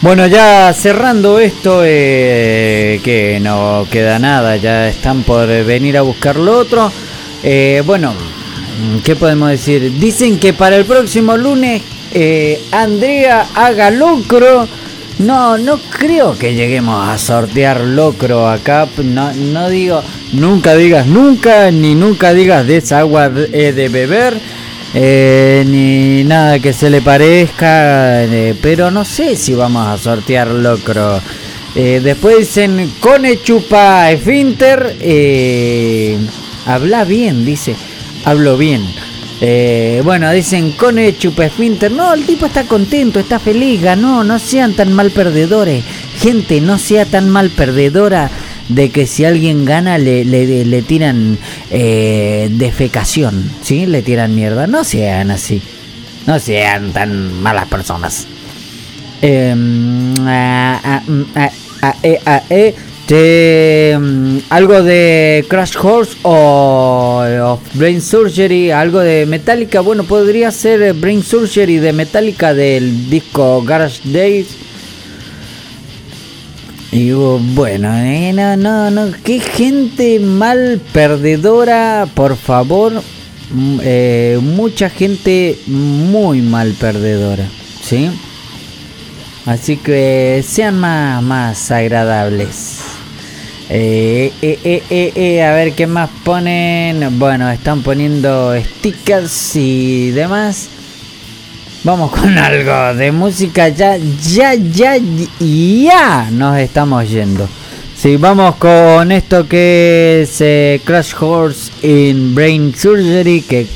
Bueno, ya cerrando esto, eh, que no queda nada, ya están por venir a buscar lo otro. Eh, bueno, ¿qué podemos decir? Dicen que para el próximo lunes eh, Andrea haga locro. No, no creo que lleguemos a sortear locro acá. No, no digo, nunca digas nunca, ni nunca digas de esa agua de, de beber. Eh, ni nada que se le parezca, eh, pero no sé si vamos a sortear locro. Eh, después dicen Cone chupa esfínter, eh, habla bien, dice, hablo bien. Bueno, dicen Cone chupa esfínter, no, el tipo está contento, está feliz, ganó, no sean tan mal perdedores. Gente, no sea tan mal perdedora de que si alguien gana le, le, le tiran eh, defecación, ¿sí? Le tiran mierda. No sean así. No sean tan malas personas. Algo de Crash Horse o of Brain Surgery, algo de Metallica. Bueno, podría ser Brain Surgery de Metallica del disco Garage Days. Digo, bueno, no, no, no, qué gente mal perdedora, por favor. Mm, eh, mucha gente muy mal perdedora, ¿sí? Así que sean más, más agradables. Eh, eh, a ver qué más ponen. Bueno, están poniendo stickers y demás. Vamos con *laughs* algo de música. Ya, ya, ya, ya nos estamos yendo. Sí, vamos con esto que es eh, Crash Horse in Brain Surgery. Que,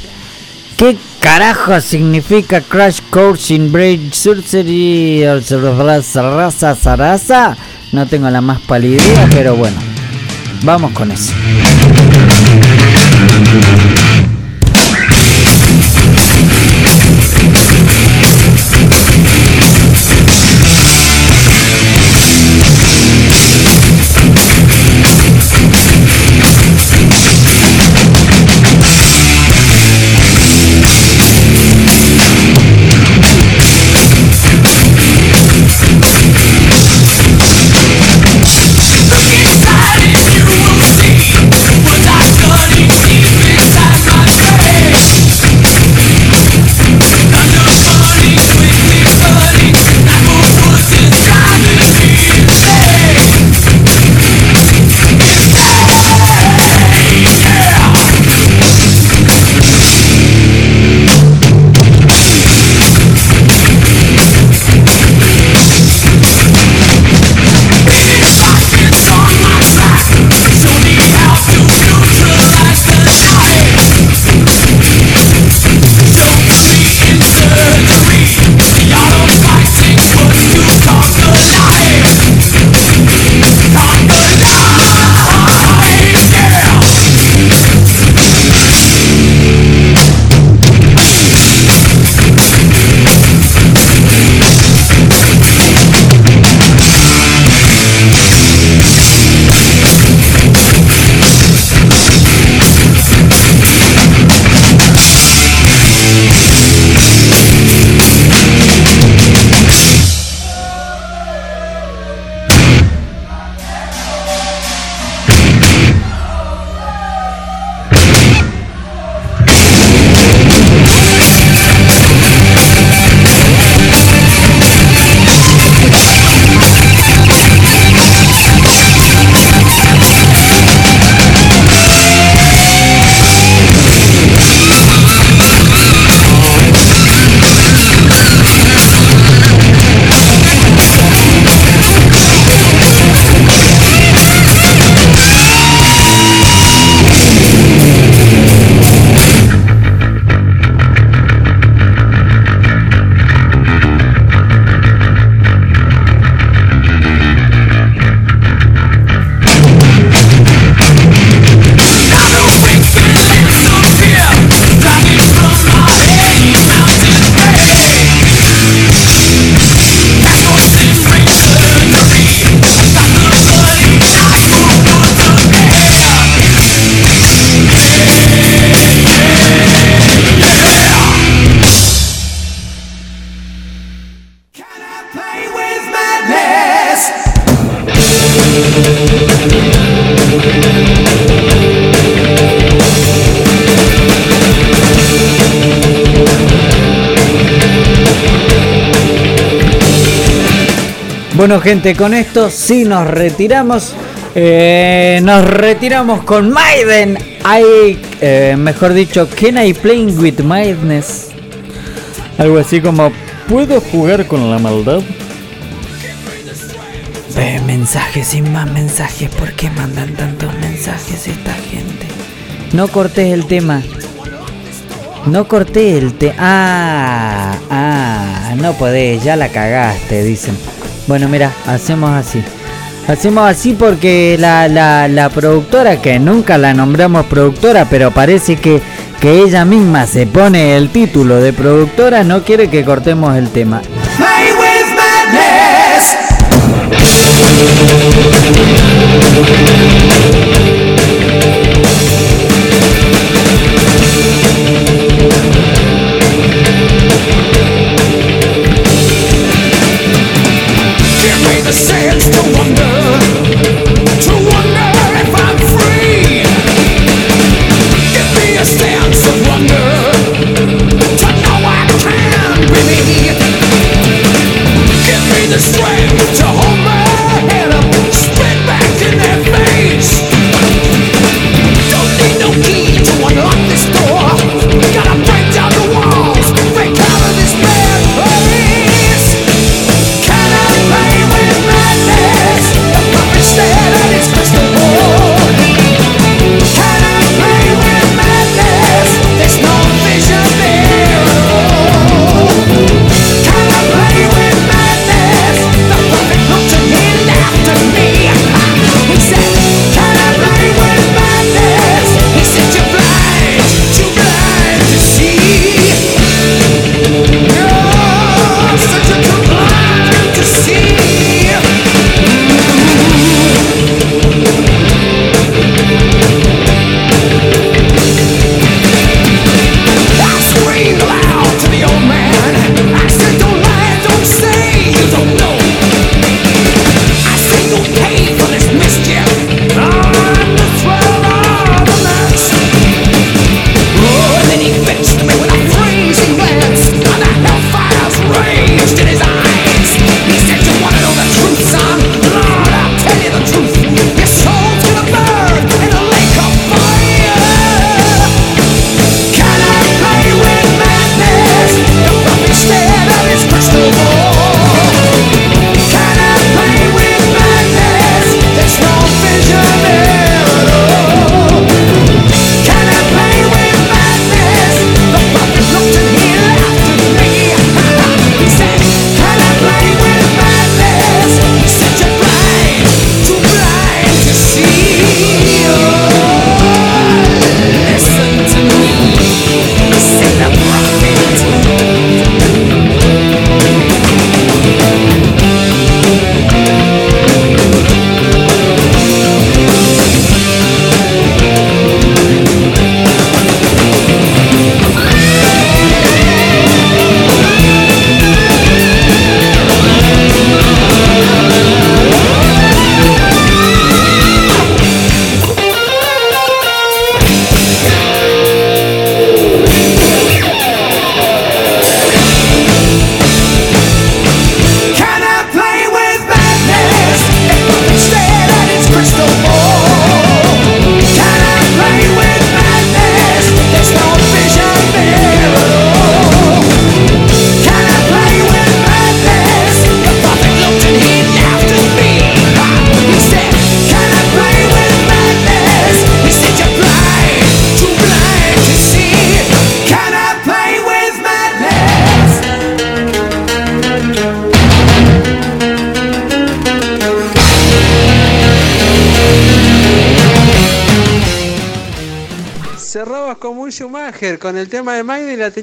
¿Qué carajo significa Crash Course in Brain Surgery? Raza, zaraza? No tengo la más pálida pero bueno. Vamos con eso. Gente, con esto sí nos retiramos. Eh, nos retiramos con Maiden. I, eh, mejor dicho, Can I Play with Madness? Algo así como, ¿puedo jugar con la maldad? Mensajes y más mensajes. ¿Por qué mandan tantos mensajes esta gente? No cortes el tema. No corté el tema. Ah, ah, no podés, ya la cagaste, dicen. Bueno, mira, hacemos así. Hacemos así porque la, la, productora, que nunca la nombramos productora, pero parece que, que ella misma se pone el título de productora, no quiere que cortemos el tema.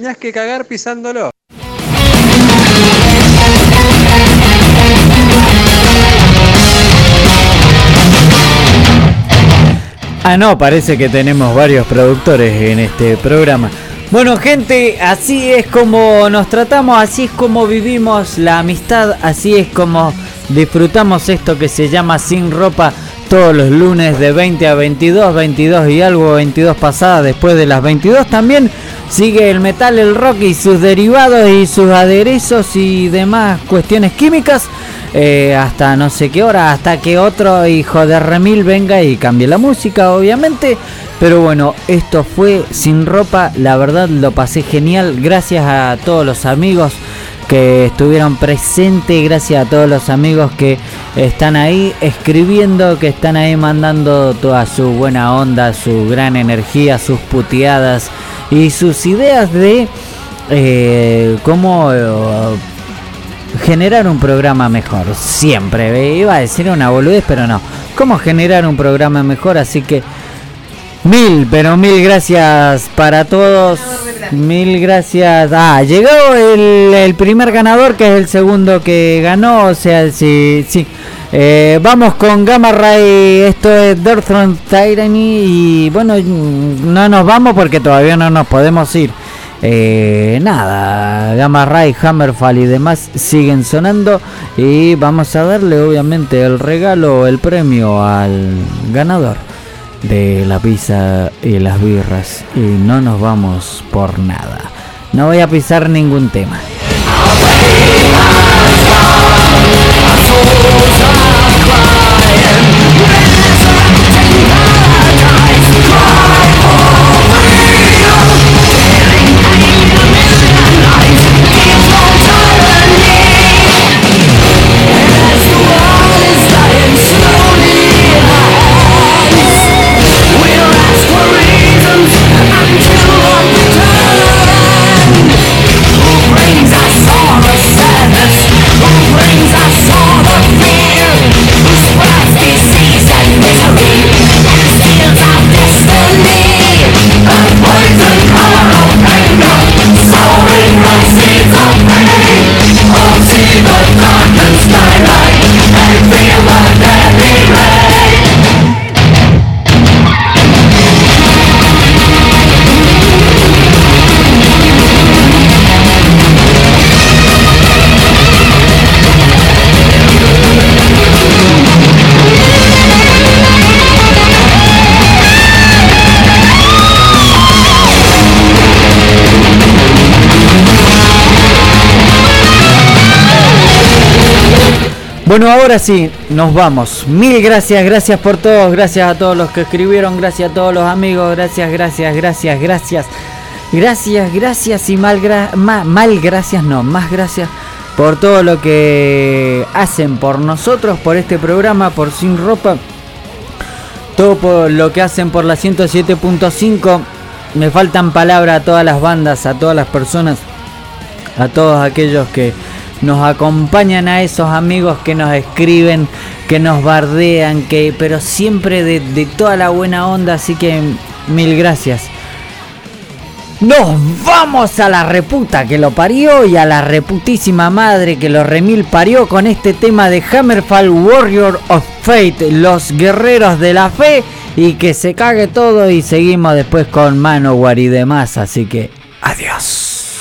Tenías que cagar pisándolo. Ah, no, parece que tenemos varios productores en este programa. Bueno, gente, así es como nos tratamos, así es como vivimos la amistad, así es como disfrutamos esto que se llama Sin Ropa todos los lunes de 20 a 22, 22 y algo, 22 pasadas después de las 22 también. Sigue el metal, el rock y sus derivados y sus aderezos y demás cuestiones químicas. eh, hasta no sé qué hora, hasta que otro hijo de Remil venga y cambie la música, obviamente. Pero bueno, esto fue sin ropa, la verdad lo pasé genial. Gracias a todos los amigos que estuvieron presentes, gracias a todos los amigos que están ahí escribiendo, que están ahí mandando toda su buena onda, su gran energía, sus puteadas y sus ideas de eh, cómo eh, generar un programa mejor. Siempre, iba a decir una boludez, pero no. Cómo generar un programa mejor, así que mil, pero mil gracias para todos. Mil gracias. Ah, llegó el, el primer ganador, que es el segundo que ganó. O sea, sí, sí. Eh, vamos con Gamma Ray. Esto es Dirthrone Tyranny. Y bueno, no nos vamos porque todavía no nos podemos ir. Eh, nada, Gamma Ray, Hammerfall y demás siguen sonando. Y vamos a darle, obviamente, el regalo, el premio al ganador de la pizza y las birras y no nos vamos por nada. No voy a pisar ningún tema. Bueno, ahora sí, nos vamos. Mil gracias, gracias por todos, gracias a todos los que escribieron, gracias a todos los amigos, gracias, gracias, gracias, gracias. Gracias, gracias y mal, gra- ma- mal gracias, no, más gracias por todo lo que hacen por nosotros, por este programa, por Sin Ropa. Todo por lo que hacen por la 107.5. Me faltan palabras a todas las bandas, a todas las personas, a todos aquellos que nos acompañan, a esos amigos que nos escriben, que nos bardean, que pero siempre de, de toda la buena onda, así que mil gracias. Nos vamos a la reputa que lo parió y a la reputísima madre que lo remil parió con este tema de Hammerfall Warrior of Fate, los guerreros de la fe y que se cague todo y seguimos después con Manowar y demás, así que adiós.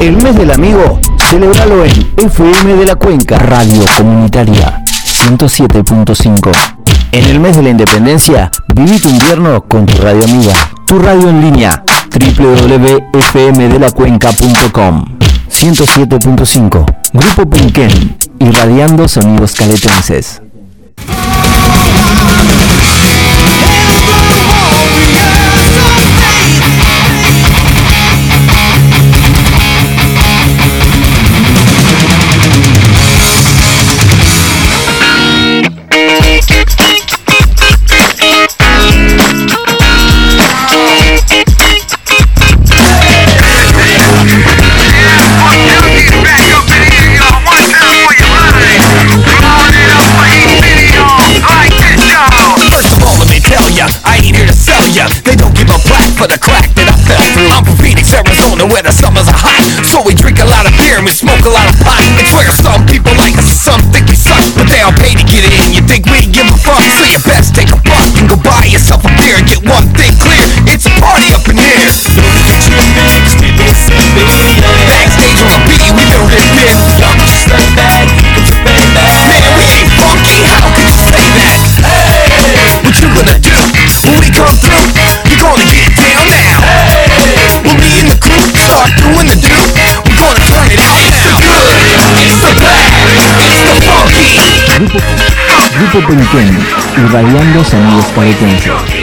El mes del amigo, celebralo en FM de la Cuenca, Radio Comunitaria 107.5. En el mes de la independencia, viví tu invierno con tu radio amiga. Tu radio en línea, www.fmdelacuenca.com 107.5. Grupo Punquén, irradiando sonidos caletenses. For the crack that I fell through. I'm from Phoenix, Arizona, where the summers are hot. So we drink a lot of beer and we smoke a lot of pot. It's where some people like Punquén, irradiando sonidos caletenses.